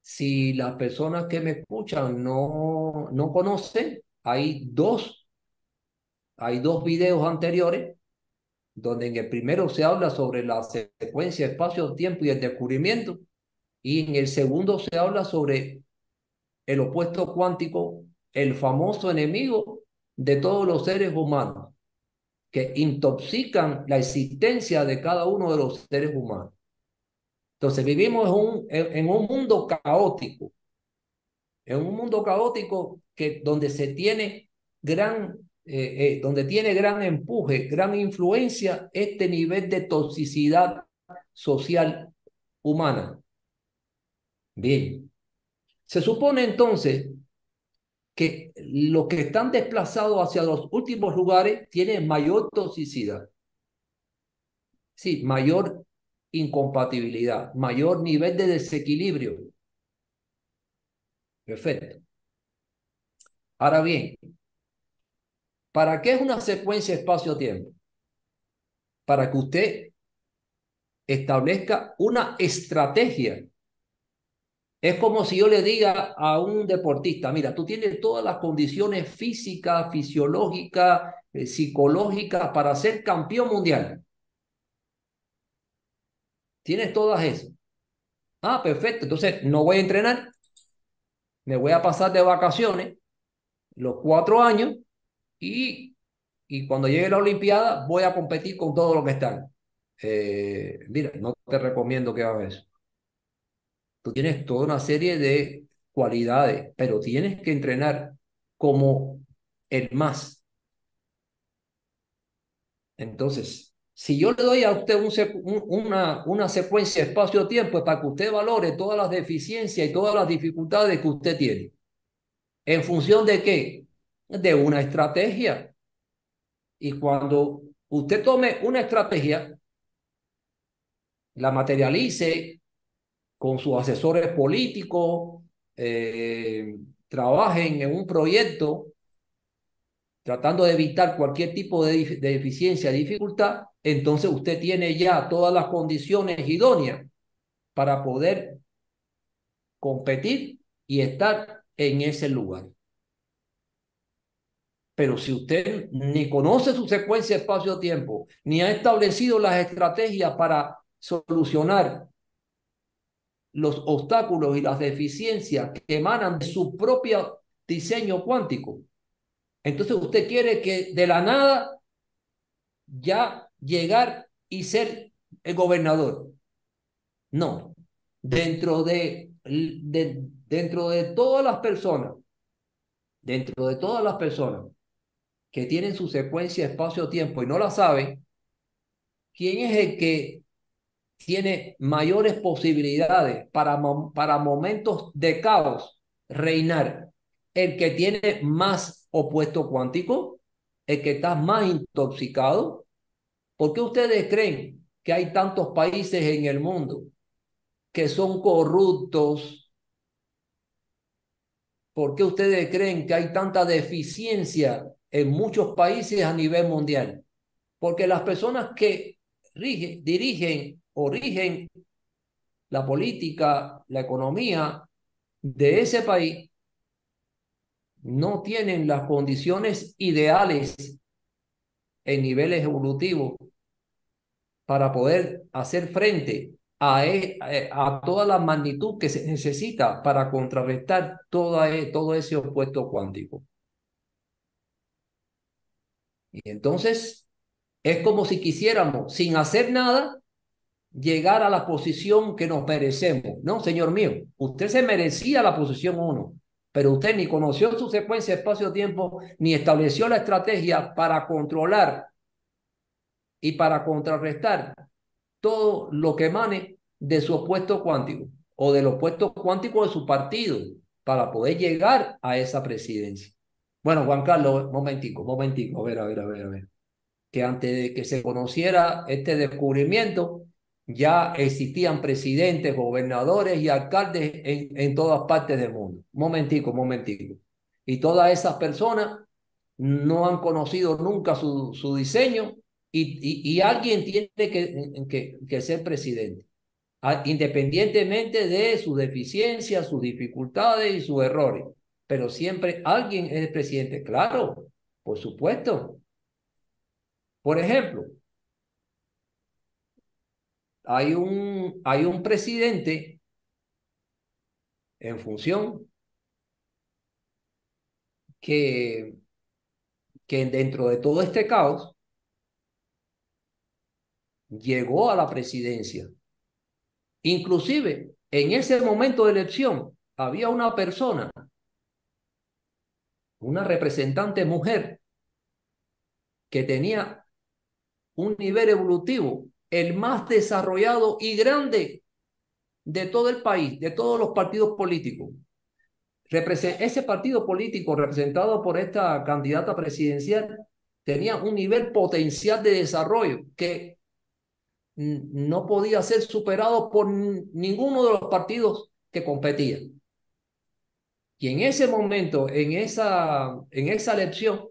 si las personas que me escuchan no, no conocen, hay dos, hay dos videos anteriores donde en el primero se habla sobre la secuencia espacio, tiempo y el descubrimiento, y en el segundo se habla sobre el opuesto cuántico, el famoso enemigo de todos los seres humanos, que intoxican la existencia de cada uno de los seres humanos. Entonces vivimos en un, mundo caótico, en un mundo caótico que donde se tiene gran, eh, eh, donde tiene gran empuje, gran influencia este nivel de toxicidad social humana. Bien, se supone entonces que los que están desplazados hacia los últimos lugares tienen mayor toxicidad. Sí, mayor incompatibilidad, mayor nivel de desequilibrio. Perfecto. Ahora bien, ¿para qué es una secuencia espacio-tiempo? Para que usted establezca una estrategia es como si yo le diga a un deportista, mira, tú tienes todas las condiciones físicas, fisiológicas, eh, psicológicas para ser campeón mundial. Tienes todas esas. Ah, perfecto. Entonces, no voy a entrenar. Me voy a pasar de vacaciones los cuatro años y, y cuando llegue la Olimpiada voy a competir con todos los que están. Eh, mira, no te recomiendo que hagas eso. Tú tienes toda una serie de cualidades, pero tienes que entrenar como el más. Entonces, si yo le doy a usted una, una secuencia espacio-tiempo, es para que usted valore todas las deficiencias y todas las dificultades que usted tiene. ¿En función de qué? De una estrategia. Y cuando usted tome una estrategia, la materialice con sus asesores políticos, eh, trabajen en un proyecto tratando de evitar cualquier tipo de, deficiencia, dificultad, entonces usted tiene ya todas las condiciones idóneas para poder competir y estar en ese lugar. Pero si usted ni conoce su secuencia espacio-tiempo, ni ha establecido las estrategias para solucionar los obstáculos y las deficiencias que emanan de su propio diseño cuántico. Entonces usted quiere que de la nada ya llegar y ser el gobernador. No, dentro de, dentro de todas las personas, dentro de todas las personas que tienen su secuencia espacio-tiempo y no la saben, ¿quién es el que tiene mayores posibilidades para, para momentos de caos reinar. el que tiene más opuesto cuántico, el que está más intoxicado. ¿Por qué ustedes creen que hay tantos países en el mundo que son corruptos? ¿Por qué ustedes creen que hay tanta deficiencia en muchos países a nivel mundial? Porque las personas que dirigen o rigen la política, la economía de ese país, no tienen las condiciones ideales en niveles evolutivos para poder hacer frente a, e, a, toda la magnitud que se necesita para contrarrestar toda, e, todo ese opuesto cuántico. Y entonces es como si quisiéramos, sin hacer nada, llegar a la posición que nos merecemos. No, señor mío, usted se merecía la posición uno, pero usted ni conoció su secuencia espacio-tiempo, ni estableció la estrategia para controlar y para contrarrestar todo lo que emane de su opuesto cuántico o del opuesto cuántico de su partido para poder llegar a esa presidencia. Bueno, Juan Carlos, momentico, momentico, a ver, a ver, a ver, a ver. Que antes de que se conociera este descubrimiento, ya existían presidentes, gobernadores y alcaldes en, todas partes del mundo. Momentico, momentico. Y todas esas personas no han conocido nunca su, diseño y, alguien tiene que, que, que ser presidente, independientemente de sus deficiencias, sus dificultades y sus errores. Pero siempre alguien es presidente, claro, por supuesto. Por ejemplo, hay un, hay un presidente en función que, que dentro de todo este caos llegó a la presidencia. Inclusive, en ese momento de elección, había una persona, una representante mujer, que tenía un nivel evolutivo el más desarrollado y grande de todo el país, de todos los partidos políticos. Ese partido político representado por esta candidata presidencial tenía un nivel potencial de desarrollo que no podía ser superado por ninguno de los partidos que competían. Y en ese momento, en esa, en esa elección,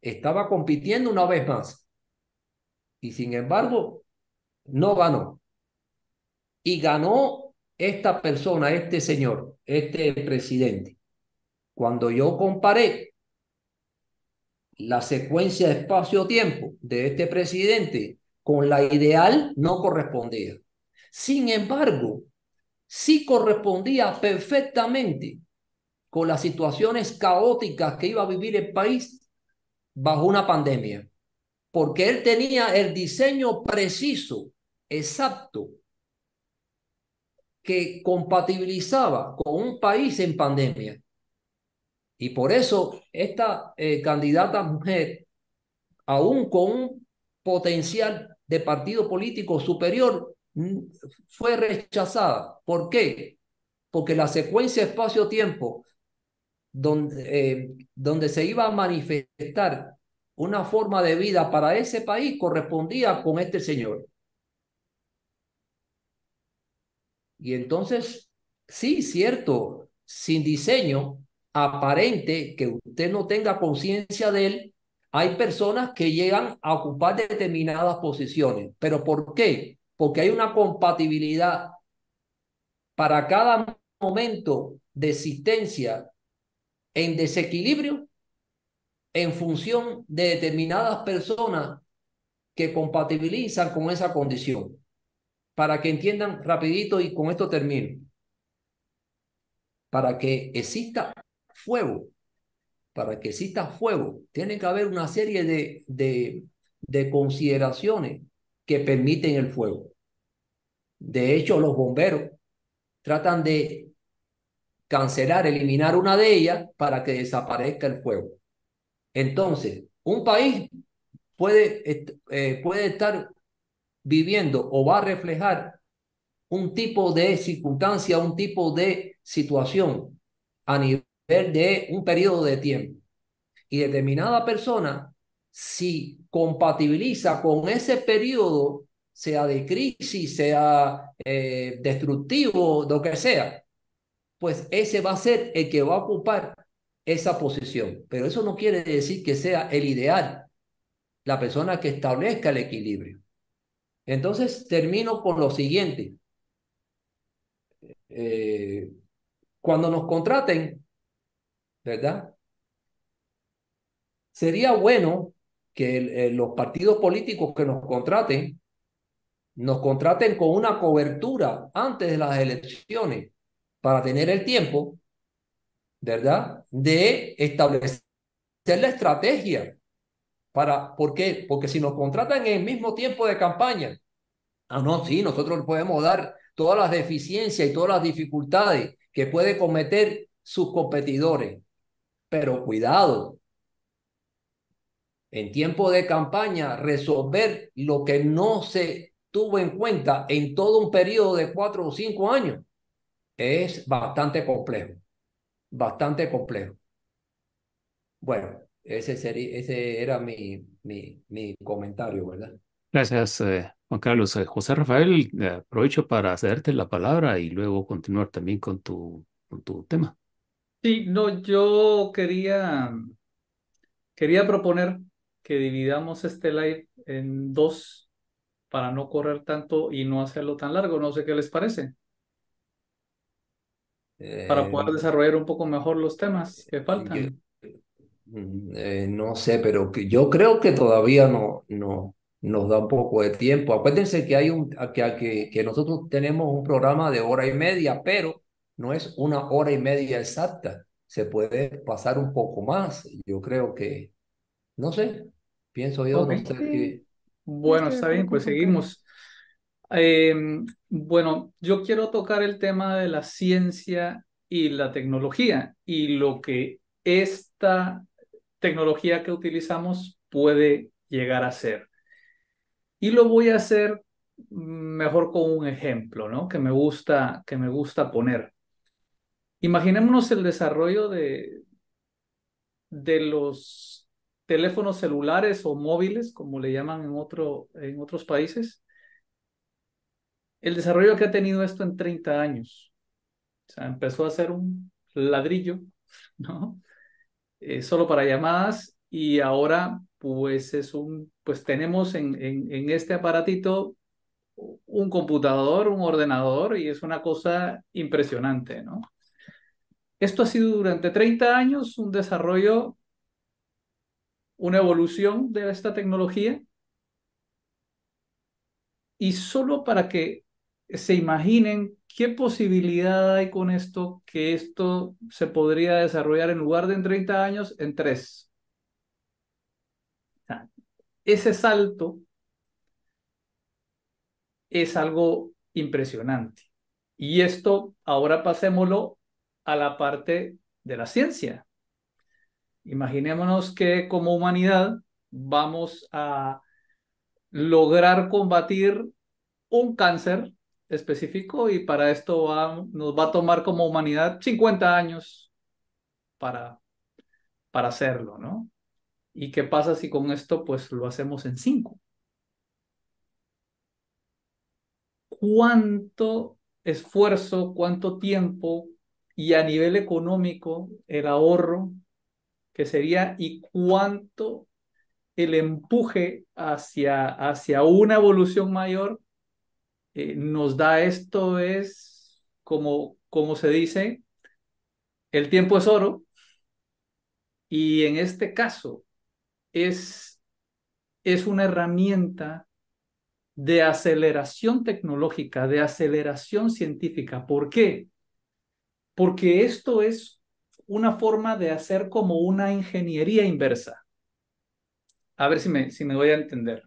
estaba compitiendo una vez más y sin embargo no ganó. Y ganó esta persona, este señor, este presidente. Cuando yo comparé la secuencia de espacio-tiempo de este presidente con la ideal, no correspondía. Sin embargo, sí correspondía perfectamente con las situaciones caóticas que iba a vivir el país bajo una pandemia porque él tenía el diseño preciso, exacto, que compatibilizaba con un país en pandemia. Y por eso esta eh, candidata mujer, aún con un potencial de partido político superior, fue rechazada. ¿Por qué? Porque la secuencia espacio-tiempo donde, eh, donde se iba a manifestar una forma de vida para ese país correspondía con este señor. Y entonces, sí, cierto, sin diseño aparente que usted no tenga conciencia de él, hay personas que llegan a ocupar determinadas posiciones. ¿Pero por qué? Porque hay una compatibilidad para cada momento de existencia en desequilibrio en función de determinadas personas que compatibilizan con esa condición. Para que entiendan rapidito y con esto termino. Para que exista fuego, para que exista fuego, tiene que haber una serie de, de, de consideraciones que permiten el fuego. De hecho, los bomberos tratan de cancelar, eliminar una de ellas para que desaparezca el fuego. Entonces, un país puede, eh, puede estar viviendo o va a reflejar un tipo de circunstancia, un tipo de situación a nivel de un periodo de tiempo. Y determinada persona, si compatibiliza con ese periodo, sea de crisis, sea eh, destructivo, lo que sea, pues ese va a ser el que va a ocupar esa posición. Pero eso no quiere decir que sea el ideal, la persona que establezca el equilibrio. Entonces termino con lo siguiente. Eh, cuando nos contraten, ¿verdad? Sería bueno que los partidos políticos que nos contraten, nos contraten con una cobertura antes de las elecciones para tener el tiempo, ¿verdad? De establecer la estrategia. Para, ¿Por qué? Porque si nos contratan en el mismo tiempo de campaña, ah, no, sí, nosotros podemos dar todas las deficiencias y todas las dificultades que puede cometer sus competidores. Pero cuidado, en tiempo de campaña, resolver lo que no se tuvo en cuenta en todo un periodo de cuatro o cinco años es bastante complejo, bastante complejo. Bueno, ese, sería, ese era mi, mi, mi comentario, ¿verdad? Gracias, eh, Juan Carlos. Eh, José Rafael, eh, aprovecho para cederte la palabra y luego continuar también con tu, con tu tema. Sí, no, yo quería, quería proponer que dividamos este live en dos para no correr tanto y no hacerlo tan largo. No sé qué les parece. Para poder Eh, desarrollar un poco mejor los temas que faltan. mm, eh, no sé, pero que yo creo que todavía no, no nos da un poco de tiempo. Acuérdense que hay un que, que, que nosotros tenemos un programa de hora y media, pero no es una hora y media exacta. Se puede pasar un poco más. Yo creo que, no sé, pienso yo, no sé qué. Bueno, estoy de está bien, pues seguimos. Em, bueno, yo quiero tocar el tema de la ciencia y la tecnología y lo que esta tecnología que utilizamos puede llegar a ser. Y lo voy a hacer mejor con un ejemplo, ¿no? Que me gusta, que me gusta poner. Imaginémonos el desarrollo de, de los teléfonos celulares o móviles, como le llaman en, otro, en otros países. El desarrollo que ha tenido esto en 30 años. O sea, empezó a ser un ladrillo, ¿no? Eh, solo para llamadas y ahora pues es un, pues tenemos en, en, en este aparatito un computador, un ordenador y es una cosa impresionante, ¿no? Esto ha sido durante 30 años un desarrollo, una evolución de esta tecnología y solo para que se imaginen qué posibilidad hay con esto, que esto se podría desarrollar en lugar de en 30 años, en 3. O sea, ese salto es algo impresionante. Y esto ahora pasémoslo a la parte de la ciencia. Imaginémonos que como humanidad vamos a lograr combatir un cáncer específico y para esto va, nos va a tomar como humanidad 50 años para, para hacerlo, ¿no? ¿Y qué pasa si con esto pues lo hacemos en 5? ¿Cuánto esfuerzo, cuánto tiempo y a nivel económico el ahorro que sería y cuánto el empuje hacia, hacia una evolución mayor eh, nos da esto es como, como se dice, el tiempo es oro y en este caso es, es una herramienta de aceleración tecnológica, de aceleración científica. ¿Por qué? Porque esto es una forma de hacer como una ingeniería inversa. A ver si me, si me voy a entender.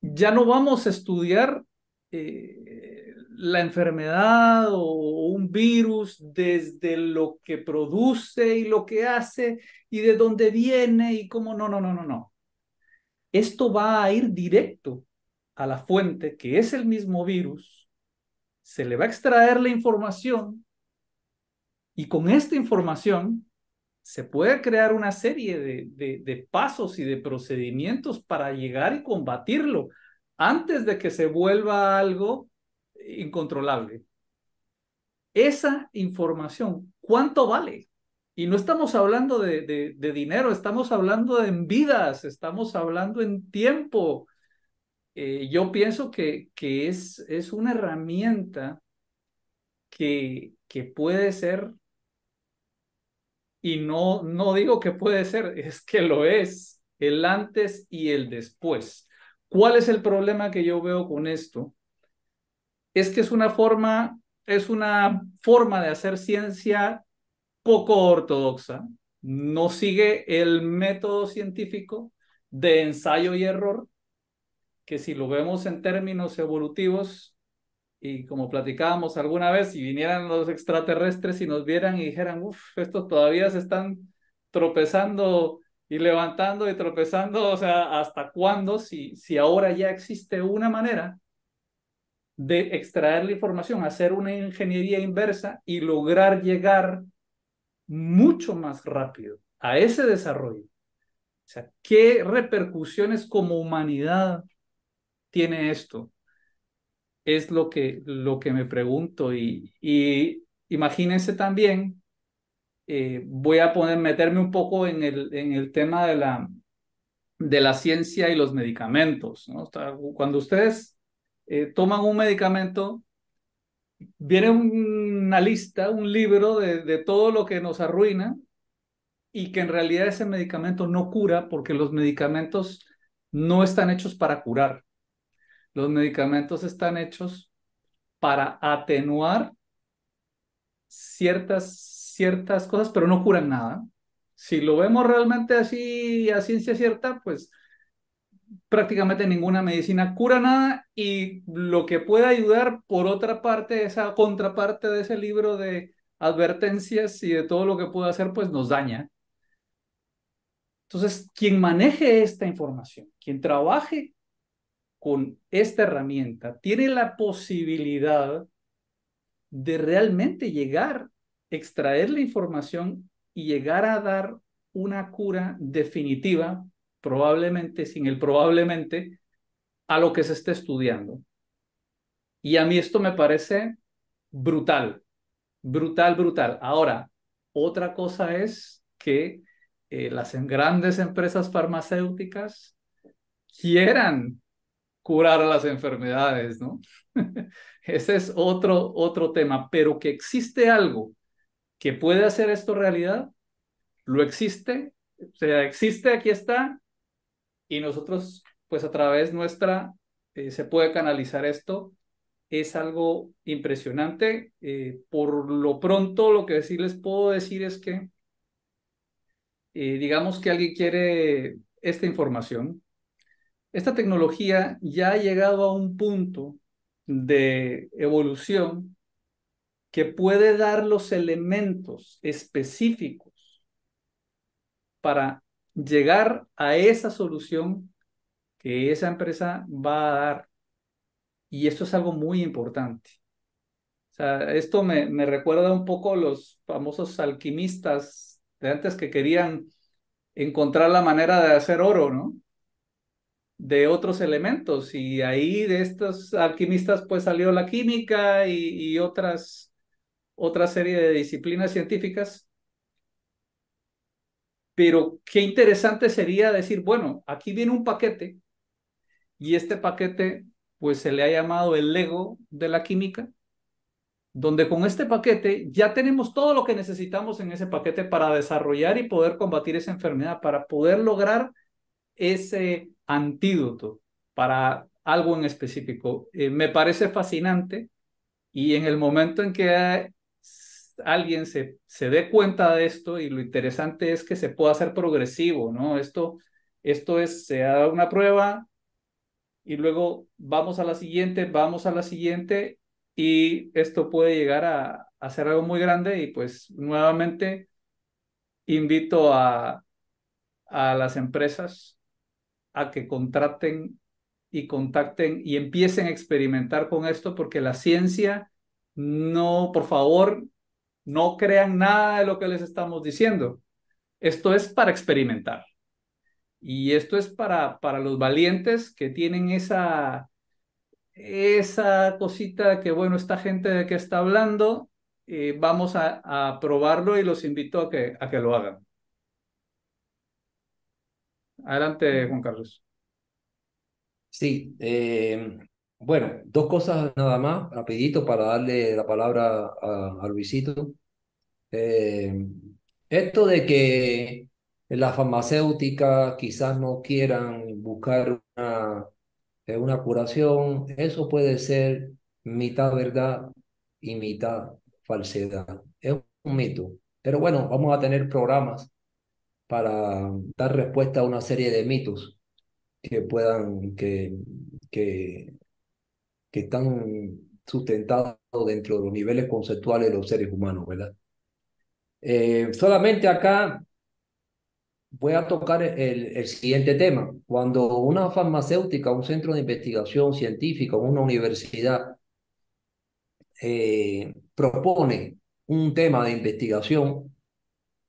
Ya no vamos a estudiar eh, la enfermedad o un virus desde lo que produce y lo que hace y de dónde viene y cómo. No, no, no, no, no. Esto va a ir directo a la fuente, que es el mismo virus. Se le va a extraer la información Y con esta información se puede crear una serie de, de, pasos y de procedimientos para llegar y combatirlo antes de que se vuelva algo incontrolable. Esa información, ¿cuánto vale? Y no estamos hablando de, de, dinero, estamos hablando en vidas, estamos hablando en tiempo. Eh, yo pienso que, que es, es una herramienta que, que puede ser, y no, no digo que puede ser, es que lo es, el antes y el después. ¿Cuál es el problema que yo veo con esto? Es que es una forma, es una forma de hacer ciencia poco ortodoxa. No sigue el método científico de ensayo y error, que si lo vemos en términos evolutivos, y como platicábamos alguna vez, si vinieran los extraterrestres y nos vieran y dijeran, uff, estos todavía se están tropezando y levantando y tropezando, o sea, ¿hasta cuándo? Si, si ahora ya existe una manera de extraer la información, hacer una ingeniería inversa y lograr llegar mucho más rápido a ese desarrollo. O sea, ¿qué repercusiones como humanidad tiene esto? Es lo que, lo que me pregunto y, y imagínense también eh, voy a poner, meterme un poco en el, en el tema de la, de la ciencia y los medicamentos. Cuando ustedes eh, toman un medicamento, viene una lista, un libro de, de todo lo que nos arruina y que en realidad ese medicamento no cura porque los medicamentos no están hechos para curar. Los medicamentos están hechos para atenuar ciertas ciertas cosas, pero no curan nada. Si lo vemos realmente así a ciencia cierta, pues prácticamente ninguna medicina cura nada y lo que puede ayudar, por otra parte, esa contraparte de ese libro de advertencias y de todo lo que puede hacer, pues nos daña. Entonces, quien maneje esta información, quien trabaje con esta herramienta, tiene la posibilidad de realmente llegar extraer la información y llegar a dar una cura definitiva, probablemente, sin el probablemente, a lo que se esté estudiando. Y a mí esto me parece brutal, brutal, brutal. Ahora, otra cosa es que eh, las grandes empresas farmacéuticas quieran curar las enfermedades, ¿no? Ese es otro, otro tema, pero que existe algo que puede hacer esto realidad, lo existe, o sea, existe, aquí está, y nosotros, pues a través nuestra, eh, se puede canalizar esto. Es algo impresionante. Eh, por lo pronto, lo que sí les puedo decir es que, eh, digamos que alguien quiere esta información, esta tecnología ya ha llegado a un punto de evolución que puede dar los elementos específicos para llegar a esa solución que esa empresa va a dar. Y esto es algo muy importante. O sea, esto me, me recuerda un poco a los famosos alquimistas de antes que querían encontrar la manera de hacer oro, ¿no? De otros elementos. Y ahí de estos alquimistas pues salió la química y, y otras otra serie de disciplinas científicas. Pero qué interesante sería decir, bueno, aquí viene un paquete y este paquete pues se le ha llamado el Lego de la química, donde con este paquete ya tenemos todo lo que necesitamos en ese paquete para desarrollar y poder combatir esa enfermedad, para poder lograr ese antídoto para algo en específico. Eh, me parece fascinante y en el momento en que alguien se, se dé cuenta de esto y lo interesante es que se pueda hacer progresivo, ¿no? Esto, esto es, se da una prueba y luego vamos a la siguiente, vamos a la siguiente y esto puede llegar a, a ser algo muy grande y pues nuevamente invito a, a las empresas a que contraten y contacten y empiecen a experimentar con esto porque la ciencia no, por favor, no crean nada de lo que les estamos diciendo. Esto es para experimentar. Y esto es para, para los valientes que tienen esa, esa cosita que, bueno, esta gente de que está hablando, eh, vamos a, a, probarlo y los invito a que, a que lo hagan. Adelante, Juan Carlos. Sí, eh, bueno, dos cosas nada más, rapidito para darle la palabra a, a Luisito. Eh, esto de que las farmacéuticas quizás no quieran buscar una, eh, una curación, eso puede ser mitad verdad y mitad falsedad. Es un mito. Pero bueno, vamos a tener programas para dar respuesta a una serie de mitos que puedan, que, que, que están sustentados dentro de los niveles conceptuales de los seres humanos, ¿verdad? Eh, solamente acá voy a tocar el, el, siguiente tema. Cuando una farmacéutica, un centro de investigación científica, una universidad eh, propone un tema de investigación,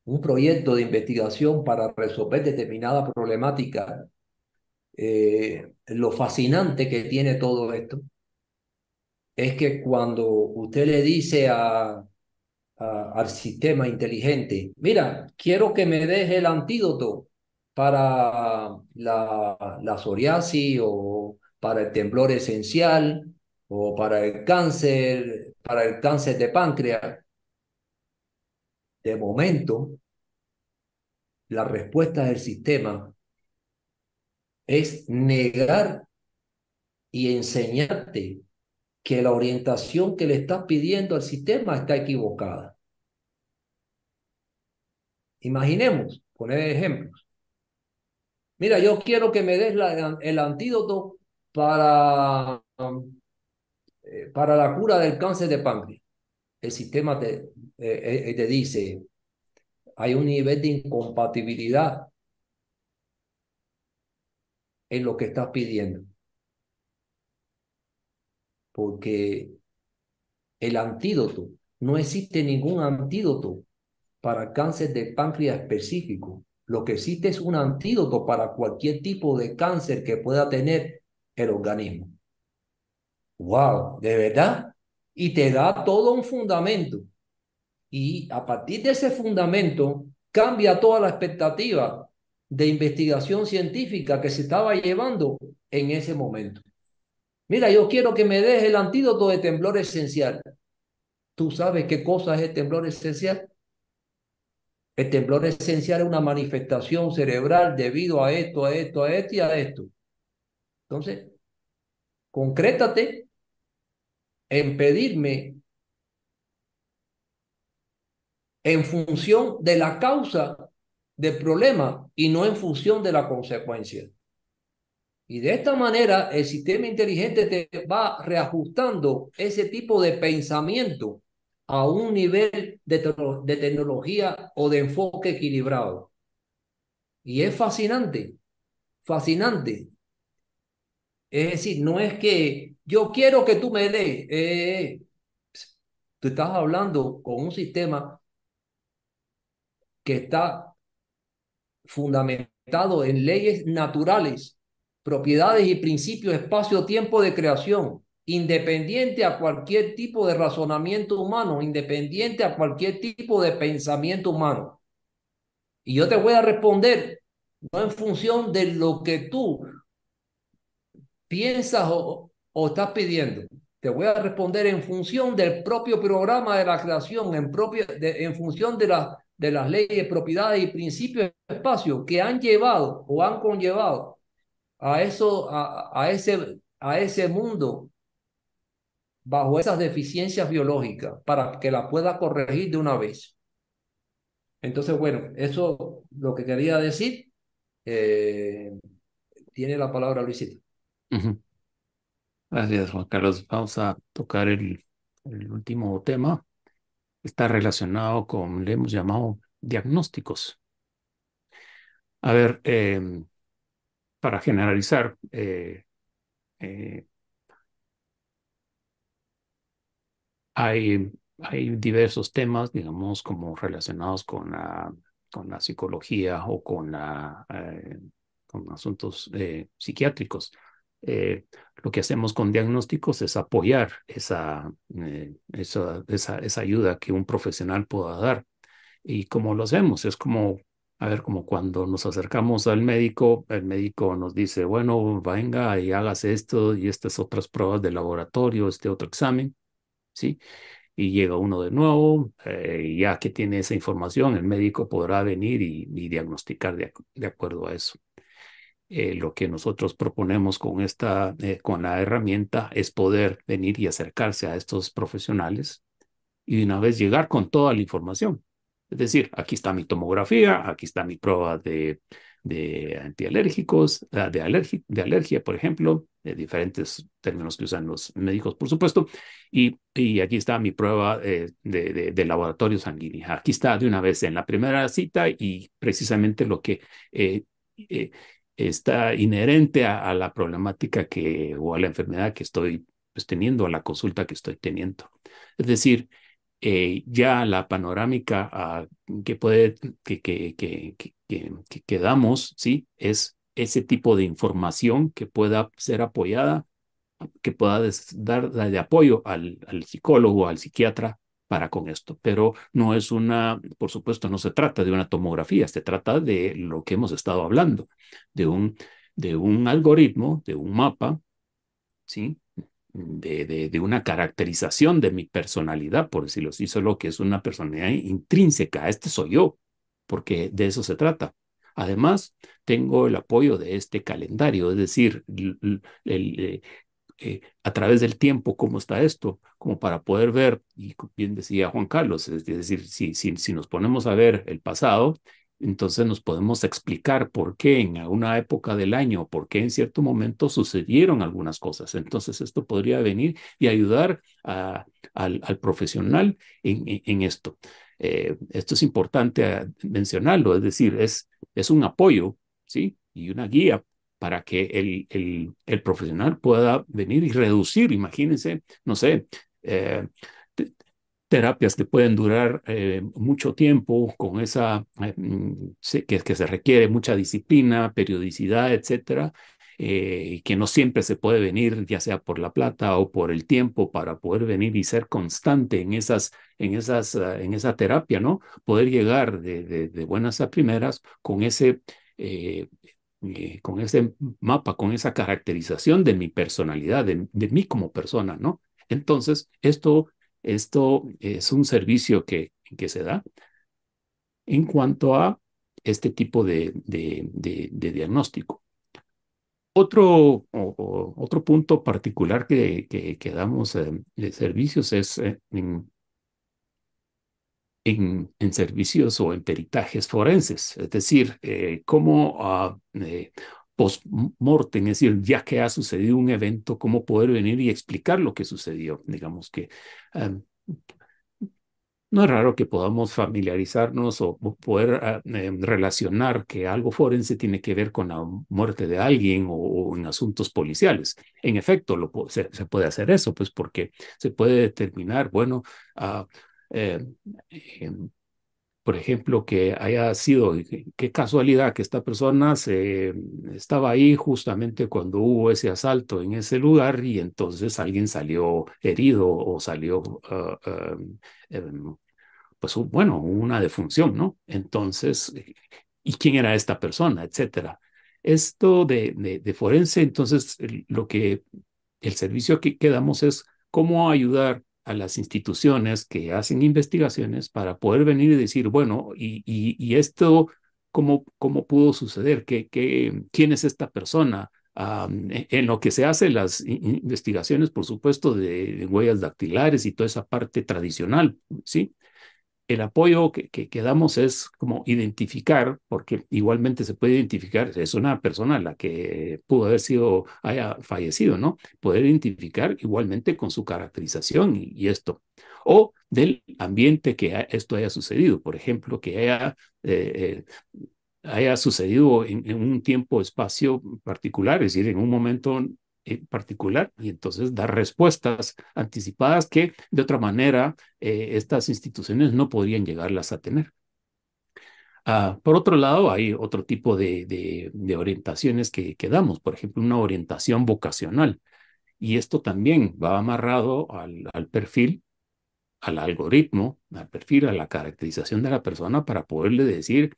un proyecto de investigación para resolver determinada problemática, eh, lo fascinante que tiene todo esto es que cuando usted le dice a, al sistema inteligente, mira, quiero que me deje el antídoto para la, la psoriasis o para el temblor esencial o para el cáncer, para el cáncer de páncreas. De momento, la respuesta del sistema es negar y enseñarte que la orientación que le estás pidiendo al sistema está equivocada. Imaginemos, poner ejemplos. Mira, yo quiero que me des el antídoto para, eh, para la cura del cáncer de páncreas. El sistema te, eh, eh, te dice, hay un nivel de incompatibilidad en lo que estás pidiendo porque el antídoto, no existe ningún antídoto para cáncer de páncreas específico. Lo que existe es un antídoto para cualquier tipo de cáncer que pueda tener el organismo. ¡Wow! ¿De verdad? Y te da todo un fundamento. Y a partir de ese fundamento cambia toda la expectativa de investigación científica que se estaba llevando en ese momento. Mira, yo quiero que me des el antídoto de temblor esencial. ¿Tú sabes qué cosa es el temblor esencial? El temblor esencial es una manifestación cerebral debido a esto, a esto, a esto y a esto. Entonces, concrétate en pedirme en función de la causa del problema y no en función de la consecuencia. Y de esta manera el sistema inteligente te va reajustando ese tipo de pensamiento a un nivel de, de tecnología o de enfoque equilibrado. Y es fascinante, fascinante. Es decir, no es que yo quiero que tú me des, eh, tú estás hablando con un sistema que está fundamentado en leyes naturales propiedades y principios espacio-tiempo de creación, independiente a cualquier tipo de razonamiento humano, independiente a cualquier tipo de pensamiento humano. Y yo te voy a responder no en función de lo que tú piensas o, estás pidiendo. Te voy a responder en función del propio programa de la creación, en, propio, en función de, la, de las leyes, propiedades y principios de espacio que han llevado o han conllevado a, eso, a, a, ese, a ese mundo bajo esas deficiencias biológicas para que la pueda corregir de una vez. Entonces, bueno, eso lo que quería decir. Eh, tiene la palabra Luisito. Gracias, Juan Carlos. Vamos a tocar el, último tema. Está relacionado con, le hemos llamado diagnósticos. A ver, eh, para generalizar, eh, eh, hay hay diversos temas, digamos, como relacionados con la, con la psicología o con, la, eh, con asuntos psiquiátricos. Eh, lo que hacemos con diagnósticos es apoyar esa, esa, esa, esa ayuda que un profesional pueda dar. ¿Y cómo lo hacemos? Es como a ver, como cuando nos acercamos al médico, el médico nos dice, bueno, venga y hagas esto y estas otras pruebas de laboratorio, este otro examen, ¿sí? Y llega uno de nuevo, eh, ya que tiene esa información, el médico podrá venir y, diagnosticar de, acuerdo a eso. Eh, lo que nosotros proponemos con esta, eh, con la herramienta es poder venir y acercarse a estos profesionales y de una vez llegar con toda la información. Es decir, aquí está mi tomografía, aquí está mi prueba de, de antialérgicos, ah, de, alergia, de alergia, por ejemplo, de diferentes términos que usan los médicos, por supuesto, y, y aquí está mi prueba eh, de, de, laboratorio sanguíneo. Aquí está de una vez en la primera cita y precisamente lo que está inherente a, la problemática que, o a la enfermedad que estoy pues, teniendo, a la consulta que estoy teniendo. Es decir, eh, ya la panorámica ah, que puede que, que, que, que, damos, ¿sí? Es ese tipo de información que pueda ser apoyada, que pueda dar de apoyo al, al psicólogo, al psiquiatra para con esto. Pero no es una, por supuesto, no se trata de una tomografía, se trata de lo que hemos estado hablando, de un, de un algoritmo, de un mapa, ¿sí? de, de, una caracterización de mi personalidad, por decirlo así, solo que es una personalidad intrínseca. Este soy yo, porque de eso se trata. Además, tengo el apoyo de este calendario, es decir, el, eh, eh, a través del tiempo cómo está esto, como para poder ver, y bien decía Juan Carlos, es decir, si, si, si nos ponemos a ver el pasado, entonces nos podemos explicar por qué en alguna época del año, por qué en cierto momento sucedieron algunas cosas. Entonces esto podría venir y ayudar al, profesional en, esto. Eh, esto es importante ah, mencionarlo, es decir, es, es un apoyo, ¿sí? Y una guía para que el, el, profesional pueda venir y reducir, imagínense, no sé, eh, terapias que pueden durar eh, mucho tiempo con esa, eh, mm, que, se requiere mucha disciplina, periodicidad, etcétera, eh, que no siempre se puede venir, ya sea por la plata o por el tiempo, para poder venir y ser constante en esas, en esas, en esa terapia, ¿no? Poder llegar de, buenas a primeras con ese, con ese mapa, con esa caracterización de mi personalidad, de, de mí como persona, ¿no? Entonces, esto esto es un servicio que, que se da en cuanto a este tipo de, de, diagnóstico. Otro, otro punto particular que, que, damos eh, de servicios es eh, en, servicios o en peritajes forenses, es decir, eh, cómo uh, post-mortem, es decir, ya que ha sucedido un evento, cómo poder venir y explicar lo que sucedió. Digamos que em, no es raro que podamos familiarizarnos o poder em, relacionar que algo forense tiene que ver con la muerte de alguien o, en asuntos policiales. En efecto, lo, se, puede hacer eso, pues porque se puede determinar, bueno, uh, por ejemplo, que haya sido, qué casualidad que esta persona se, estaba ahí justamente cuando hubo ese asalto en ese lugar y entonces alguien salió herido o salió, ah, ah, em, pues bueno, una defunción, ¿no? Entonces, ¿y quién era esta persona? Etcétera. Esto de, de, forense, entonces, lo que el servicio que, que damos es cómo ayudar a las instituciones que hacen investigaciones para poder venir y decir, bueno, y, y, esto, ¿cómo, ¿cómo pudo suceder? ¿Qué, qué, quién es esta persona? E, en lo que se hace las investigaciones, por supuesto, de, de, huellas dactilares y toda esa parte tradicional, ¿sí? El apoyo que, que, damos es como identificar, porque igualmente se puede identificar, es una persona la que pudo haber sido, haya fallecido, ¿no? Poder identificar igualmente con su caracterización y, esto. O del ambiente que esto haya sucedido, por ejemplo, que haya, eh, eh, haya sucedido en, un tiempo, espacio particular, es decir, en un momento en particular y entonces dar respuestas anticipadas que de otra manera eh, estas instituciones no podrían llegarlas a tener. Uh, por otro lado, hay otro tipo de, de, orientaciones que, damos, por ejemplo, una orientación vocacional. Y esto también va amarrado al, al perfil, al algoritmo, al perfil, a la caracterización de la persona para poderle decir,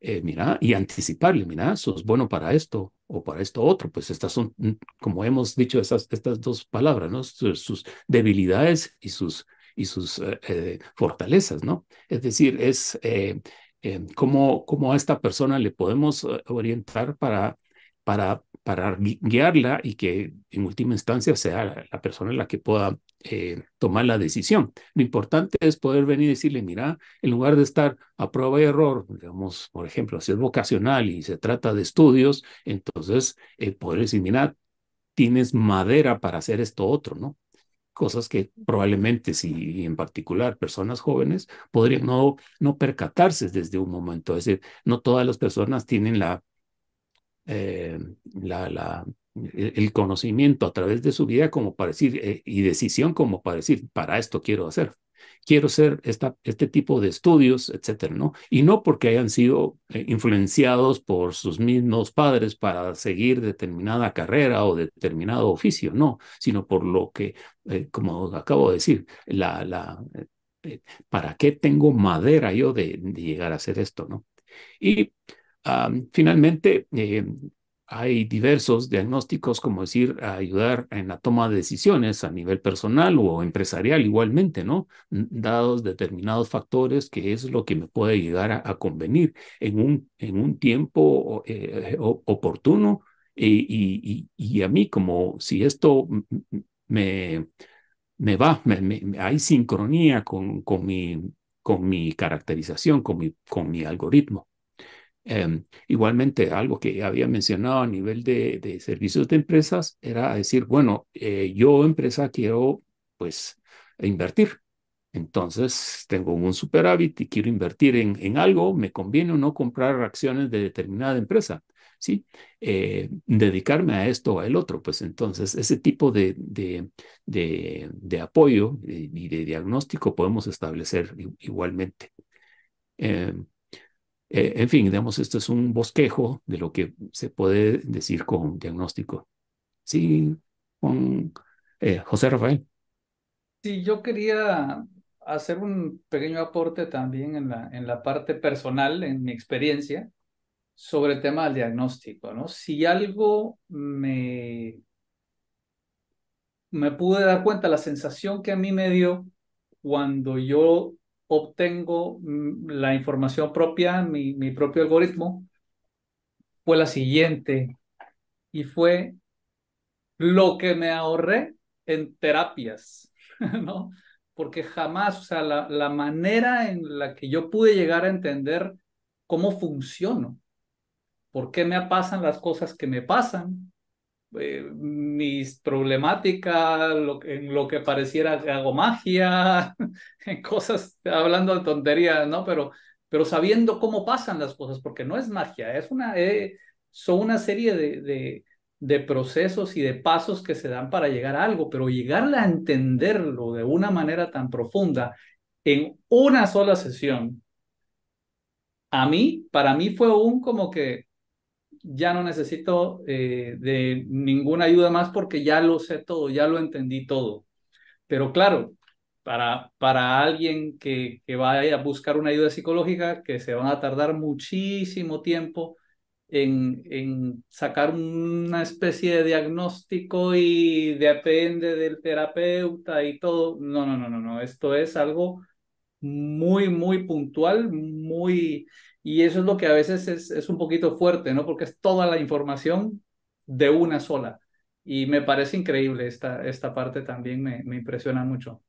eh, mira, y anticiparle, mira, sos bueno para esto o para esto otro. Pues estas son, mm, como hemos dicho, estas, estas dos palabras, ¿no? Sus, debilidades y sus, y sus eh, eh, fortalezas, ¿no? Es decir, es eh, eh, cómo, cómo, a esta persona le podemos orientar para, para, para guiarla y que en última instancia sea la persona la que pueda eh, tomar la decisión. Lo importante es poder venir y decirle, mira, en lugar de estar a prueba y error, digamos, por ejemplo, si es vocacional y se trata de estudios, entonces eh, poder decir, mira, tienes madera para hacer esto otro, ¿no? cosas que probablemente, si en particular personas jóvenes, podrían no, no percatarse desde un momento. Es decir, no todas las personas tienen la, eh, el conocimiento a través de su vida como para decir, eh, y decisión como para decir, para esto quiero hacer quiero ser esta, este tipo de estudios, etcétera, ¿no? Y no porque hayan sido eh, influenciados por sus mismos padres para seguir determinada carrera o determinado oficio, no, sino por lo que, como acabo de decir, la, la, ¿para qué tengo madera yo de, de, llegar a hacer esto, no? Y finalmente, eh, hay diversos diagnósticos, como decir, ayudar en la toma de decisiones a nivel personal o empresarial igualmente, ¿no? Dados determinados factores, que es lo que me puede llegar a, a convenir en un, en un tiempo eh, oportuno y, a mí como si esto me, me va, me, me, hay sincronía con, con, mi, con mi caracterización, con mi, con mi algoritmo. Eh, igualmente, algo que había mencionado a nivel de, servicios de empresas era decir, bueno, eh, yo empresa quiero pues invertir. Entonces, tengo un superávit y quiero invertir en, en algo, me conviene o no comprar acciones de determinada empresa, ¿sí? Eh, dedicarme a esto o a el otro, pues entonces ese tipo de, de, de, apoyo y de, diagnóstico podemos establecer igualmente. Eh, eh, en fin, digamos, esto es un bosquejo de lo que se puede decir con diagnóstico. Sí, con eh, José Rafael. Sí, yo quería hacer un pequeño aporte también en la, en la parte personal, en mi experiencia, sobre el tema del diagnóstico, ¿no? Si algo me, me pude dar cuenta, la sensación que a mí me dio cuando yo obtengo mm, la información propia, mi, propio algoritmo, fue la siguiente y fue lo que me ahorré en terapias, ¿no? Porque jamás, o sea, la, la manera en la que yo pude llegar a entender cómo funciono, por qué me pasan las cosas que me pasan, eh, mis problemáticas, en lo que pareciera que hago magia, en cosas, hablando de tonterías, ¿no? Pero, pero sabiendo cómo pasan las cosas, porque no es magia, es una, eh, son una serie de, de, procesos y de pasos que se dan para llegar a algo, pero llegarle a entenderlo de una manera tan profunda en una sola sesión, a mí, para mí fue un como que ya no necesito eh, de ninguna ayuda más porque ya lo sé todo, ya lo entendí todo. Pero claro, para, para alguien que, que vaya a buscar una ayuda psicológica, que se van a tardar muchísimo tiempo en, en sacar una especie de diagnóstico y depende del terapeuta y todo. No, no, no, no, no. Esto es algo muy, muy puntual, muy y eso es lo que a veces es, es un poquito fuerte, ¿no? Porque es toda la información de una sola. Y me parece increíble esta, esta parte también, me, me impresiona mucho.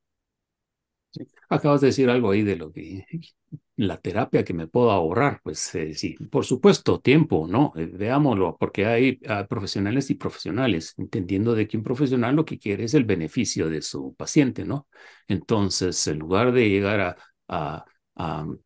Sí. Acabas de decir algo ahí de lo que la terapia que me puedo ahorrar, pues eh, sí, por supuesto, tiempo, ¿no? Eh, veámoslo, porque hay profesionales y profesionales, entendiendo de que un profesional lo que quiere es el beneficio de su paciente, ¿no? Entonces, en lugar de llegar a Um,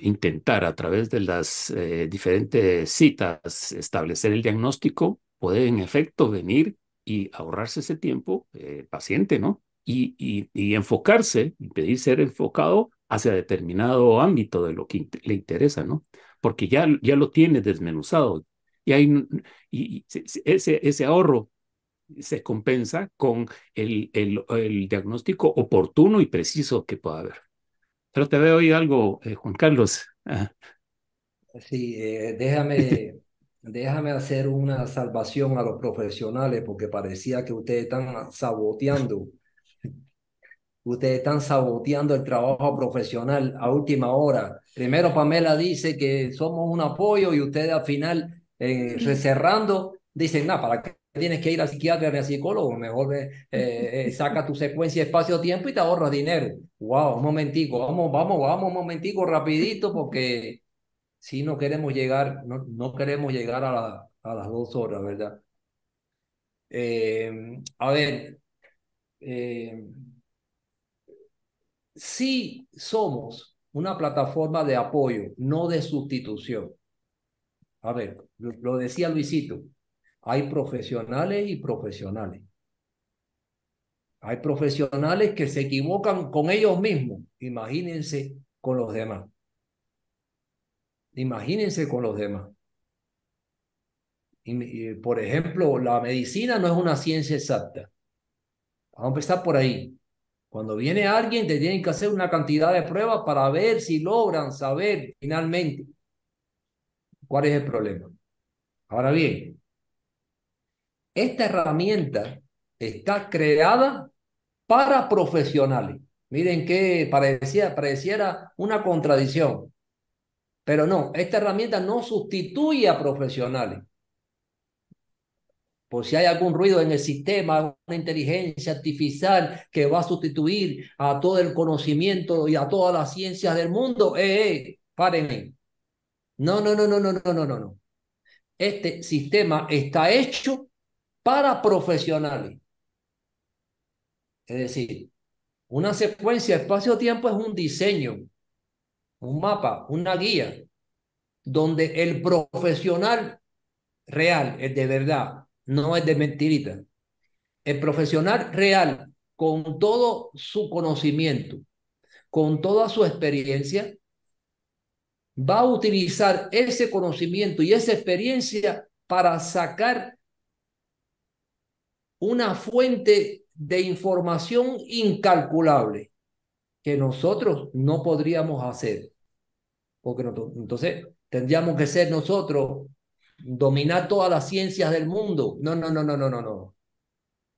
intentar a través de las eh, diferentes citas establecer el diagnóstico, puede en efecto venir y ahorrarse ese tiempo eh, paciente, ¿no? Y, y, y, enfocarse, y pedir ser enfocado hacia determinado ámbito de lo que le interesa, ¿no? Porque ya, ya lo tiene desmenuzado. Y, hay, y ese, ese ahorro se compensa con el, el, el, diagnóstico oportuno y preciso que pueda haber. Pero te veo hoy algo, eh, Juan Carlos. Sí, eh, déjame, déjame hacer una salvación a los profesionales porque parecía que ustedes están saboteando. Ustedes están saboteando el trabajo profesional a última hora. Primero Pamela dice que somos un apoyo y ustedes al final, eh, recerrando, dicen, nada, ¿para qué tienes que ir al psiquiatra ni al psicólogo? Mejor eh, eh, saca tu secuencia espacio-tiempo y te ahorras dinero. Wow, un momentico, vamos, vamos, vamos un momentico rapidito porque si no queremos llegar, no, no queremos llegar a, la, a las dos horas, ¿verdad? Eh, a ver, eh, sí somos una plataforma de apoyo, no de sustitución. A ver, lo decía Luisito, hay profesionales y profesionales. Hay profesionales que se equivocan con ellos mismos. Imagínense con los demás. Imagínense con los demás. Por ejemplo, la medicina no es una ciencia exacta. Vamos a empezar por ahí. Cuando viene alguien, te tienen que hacer una cantidad de pruebas para ver si logran saber finalmente cuál es el problema. Ahora bien, esta herramienta está creada para profesionales. Miren que parecía, pareciera una contradicción, pero no, esta herramienta no sustituye a profesionales. Por si hay algún ruido en el sistema, una inteligencia artificial que va a sustituir a todo el conocimiento y a todas las ciencias del mundo, eh, eh. No, no, no, no, no, no, no, no. Este sistema está hecho para profesionales. Es decir, una secuencia espacio-tiempo es un diseño un mapa, una guía, donde el profesional real, es de verdad, no es de mentirita, el profesional real, con todo su conocimiento, con toda su experiencia, va a utilizar ese conocimiento y esa experiencia para sacar una fuente de información incalculable que nosotros no podríamos hacer. Porque entonces tendríamos que ser nosotros, dominar todas las ciencias del mundo. No, no, no, no, no, no, no.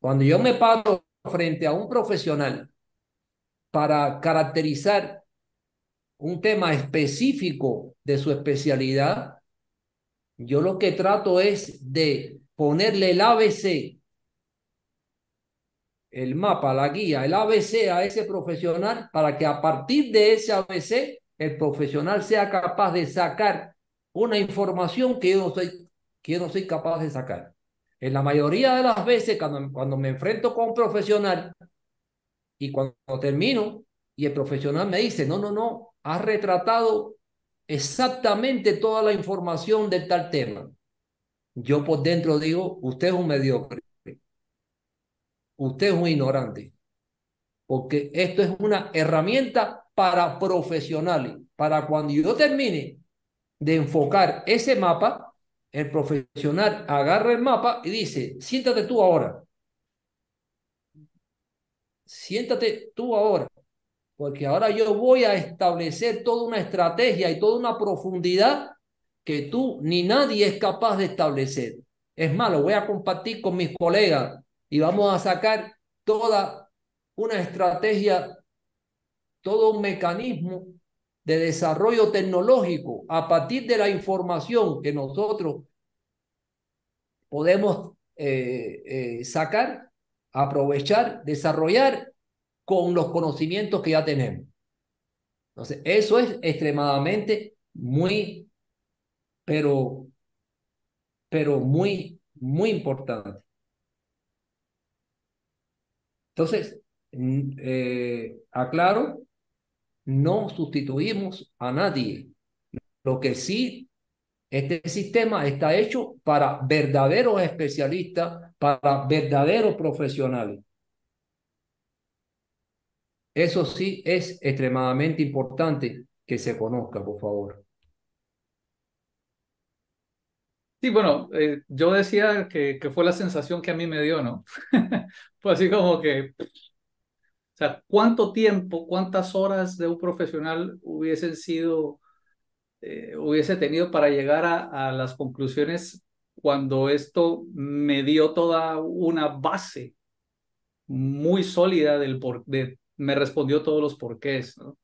Cuando yo me paro frente a un profesional para caracterizar un tema específico de su especialidad, yo lo que trato es de ponerle el ABC el mapa, la guía, el ABC a ese profesional para que a partir de ese ABC el profesional sea capaz de sacar una información que yo no soy, que no soy capaz de sacar. En la mayoría de las veces cuando, cuando me enfrento con un profesional y cuando termino y el profesional me dice, no, no, no, has retratado exactamente toda la información del tal tema. Yo por dentro digo, usted es un mediocre usted es un ignorante, porque esto es una herramienta para profesionales, para cuando yo termine de enfocar ese mapa, el profesional agarra el mapa y dice, siéntate tú ahora. Siéntate tú ahora, porque ahora yo voy a establecer toda una estrategia y toda una profundidad que tú ni nadie es capaz de establecer. Es más, lo voy a compartir con mis colegas y vamos a sacar toda una estrategia, todo un mecanismo de desarrollo tecnológico a partir de la información que nosotros podemos eh, eh, sacar, aprovechar, desarrollar con los conocimientos que ya tenemos. Entonces, eso es extremadamente muy, pero, pero muy, muy importante. Entonces, eh, aclaro, no sustituimos a nadie. Lo que sí Este sistema está hecho para verdaderos especialistas, para verdaderos profesionales. Eso sí es extremadamente importante que se conozca, por favor. Sí, bueno, eh, yo decía que, que, fue la sensación que a mí me dio, ¿no? fue así como que, o sea, ¿cuánto tiempo, cuántas horas de un profesional hubiesen sido, eh, hubiese tenido para llegar a, las conclusiones cuando esto me dio toda una base muy sólida del por, me respondió todos los porqués, ¿no?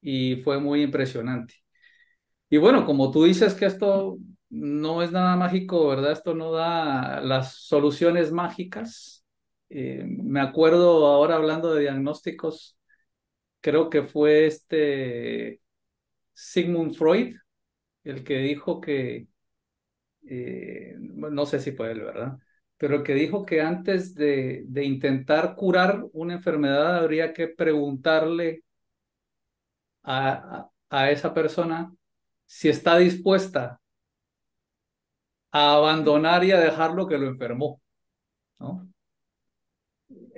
Y fue muy impresionante. Y bueno, como tú dices que esto no es nada mágico, ¿verdad? Esto no da las soluciones mágicas. Eh, me acuerdo ahora hablando de diagnósticos, creo que fue este Sigmund Freud el que dijo que, eh, no sé si fue él, ¿verdad? Pero que dijo que antes de, de intentar curar una enfermedad habría que preguntarle a, a esa persona si está dispuesta a abandonar y a dejar lo que lo enfermó. ¿no?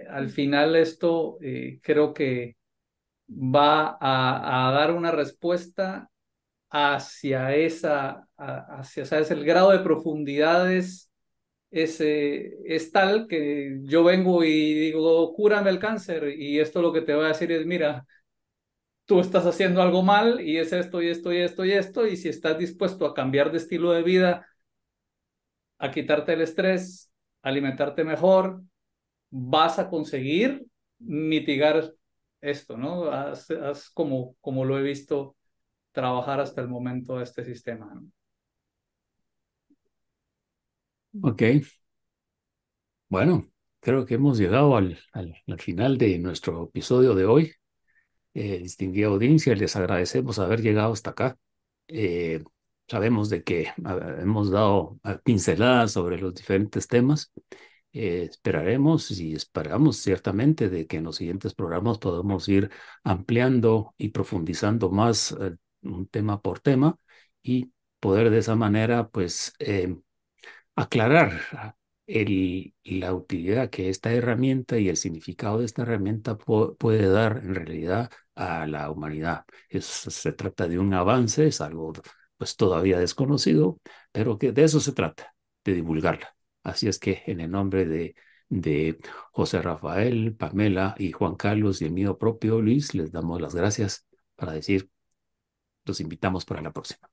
Al final esto eh, creo que va a, dar una respuesta hacia esa, hacia, ¿sabes? El grado de profundidades es, es tal que yo vengo y digo, cúrame el cáncer y esto lo que te voy a decir es, mira, tú estás haciendo algo mal y es esto y esto y esto y esto y si estás dispuesto a cambiar de estilo de vida a quitarte el estrés, alimentarte mejor, vas a conseguir mitigar esto, ¿no? Haz, como, como lo he visto trabajar hasta el momento este sistema. ¿no? Ok. Bueno, creo que hemos llegado al, al, al final de nuestro episodio de hoy. Eh, distinguida audiencia, les agradecemos haber llegado hasta acá. Eh, sabemos de que hemos dado pinceladas sobre los diferentes temas. Eh, esperaremos y esperamos ciertamente de que en los siguientes programas podamos ir ampliando y profundizando más eh, un tema por tema y poder de esa manera pues eh, aclarar el, la utilidad que esta herramienta y el significado de esta herramienta puede dar en realidad a la humanidad. Es, se trata de un avance, es algo pues todavía desconocido, pero que de eso se trata, de divulgarla. Así es que en el nombre de, de José Rafael, Pamela y Juan Carlos y el mío propio Luis, les damos las gracias para decir, los invitamos para la próxima.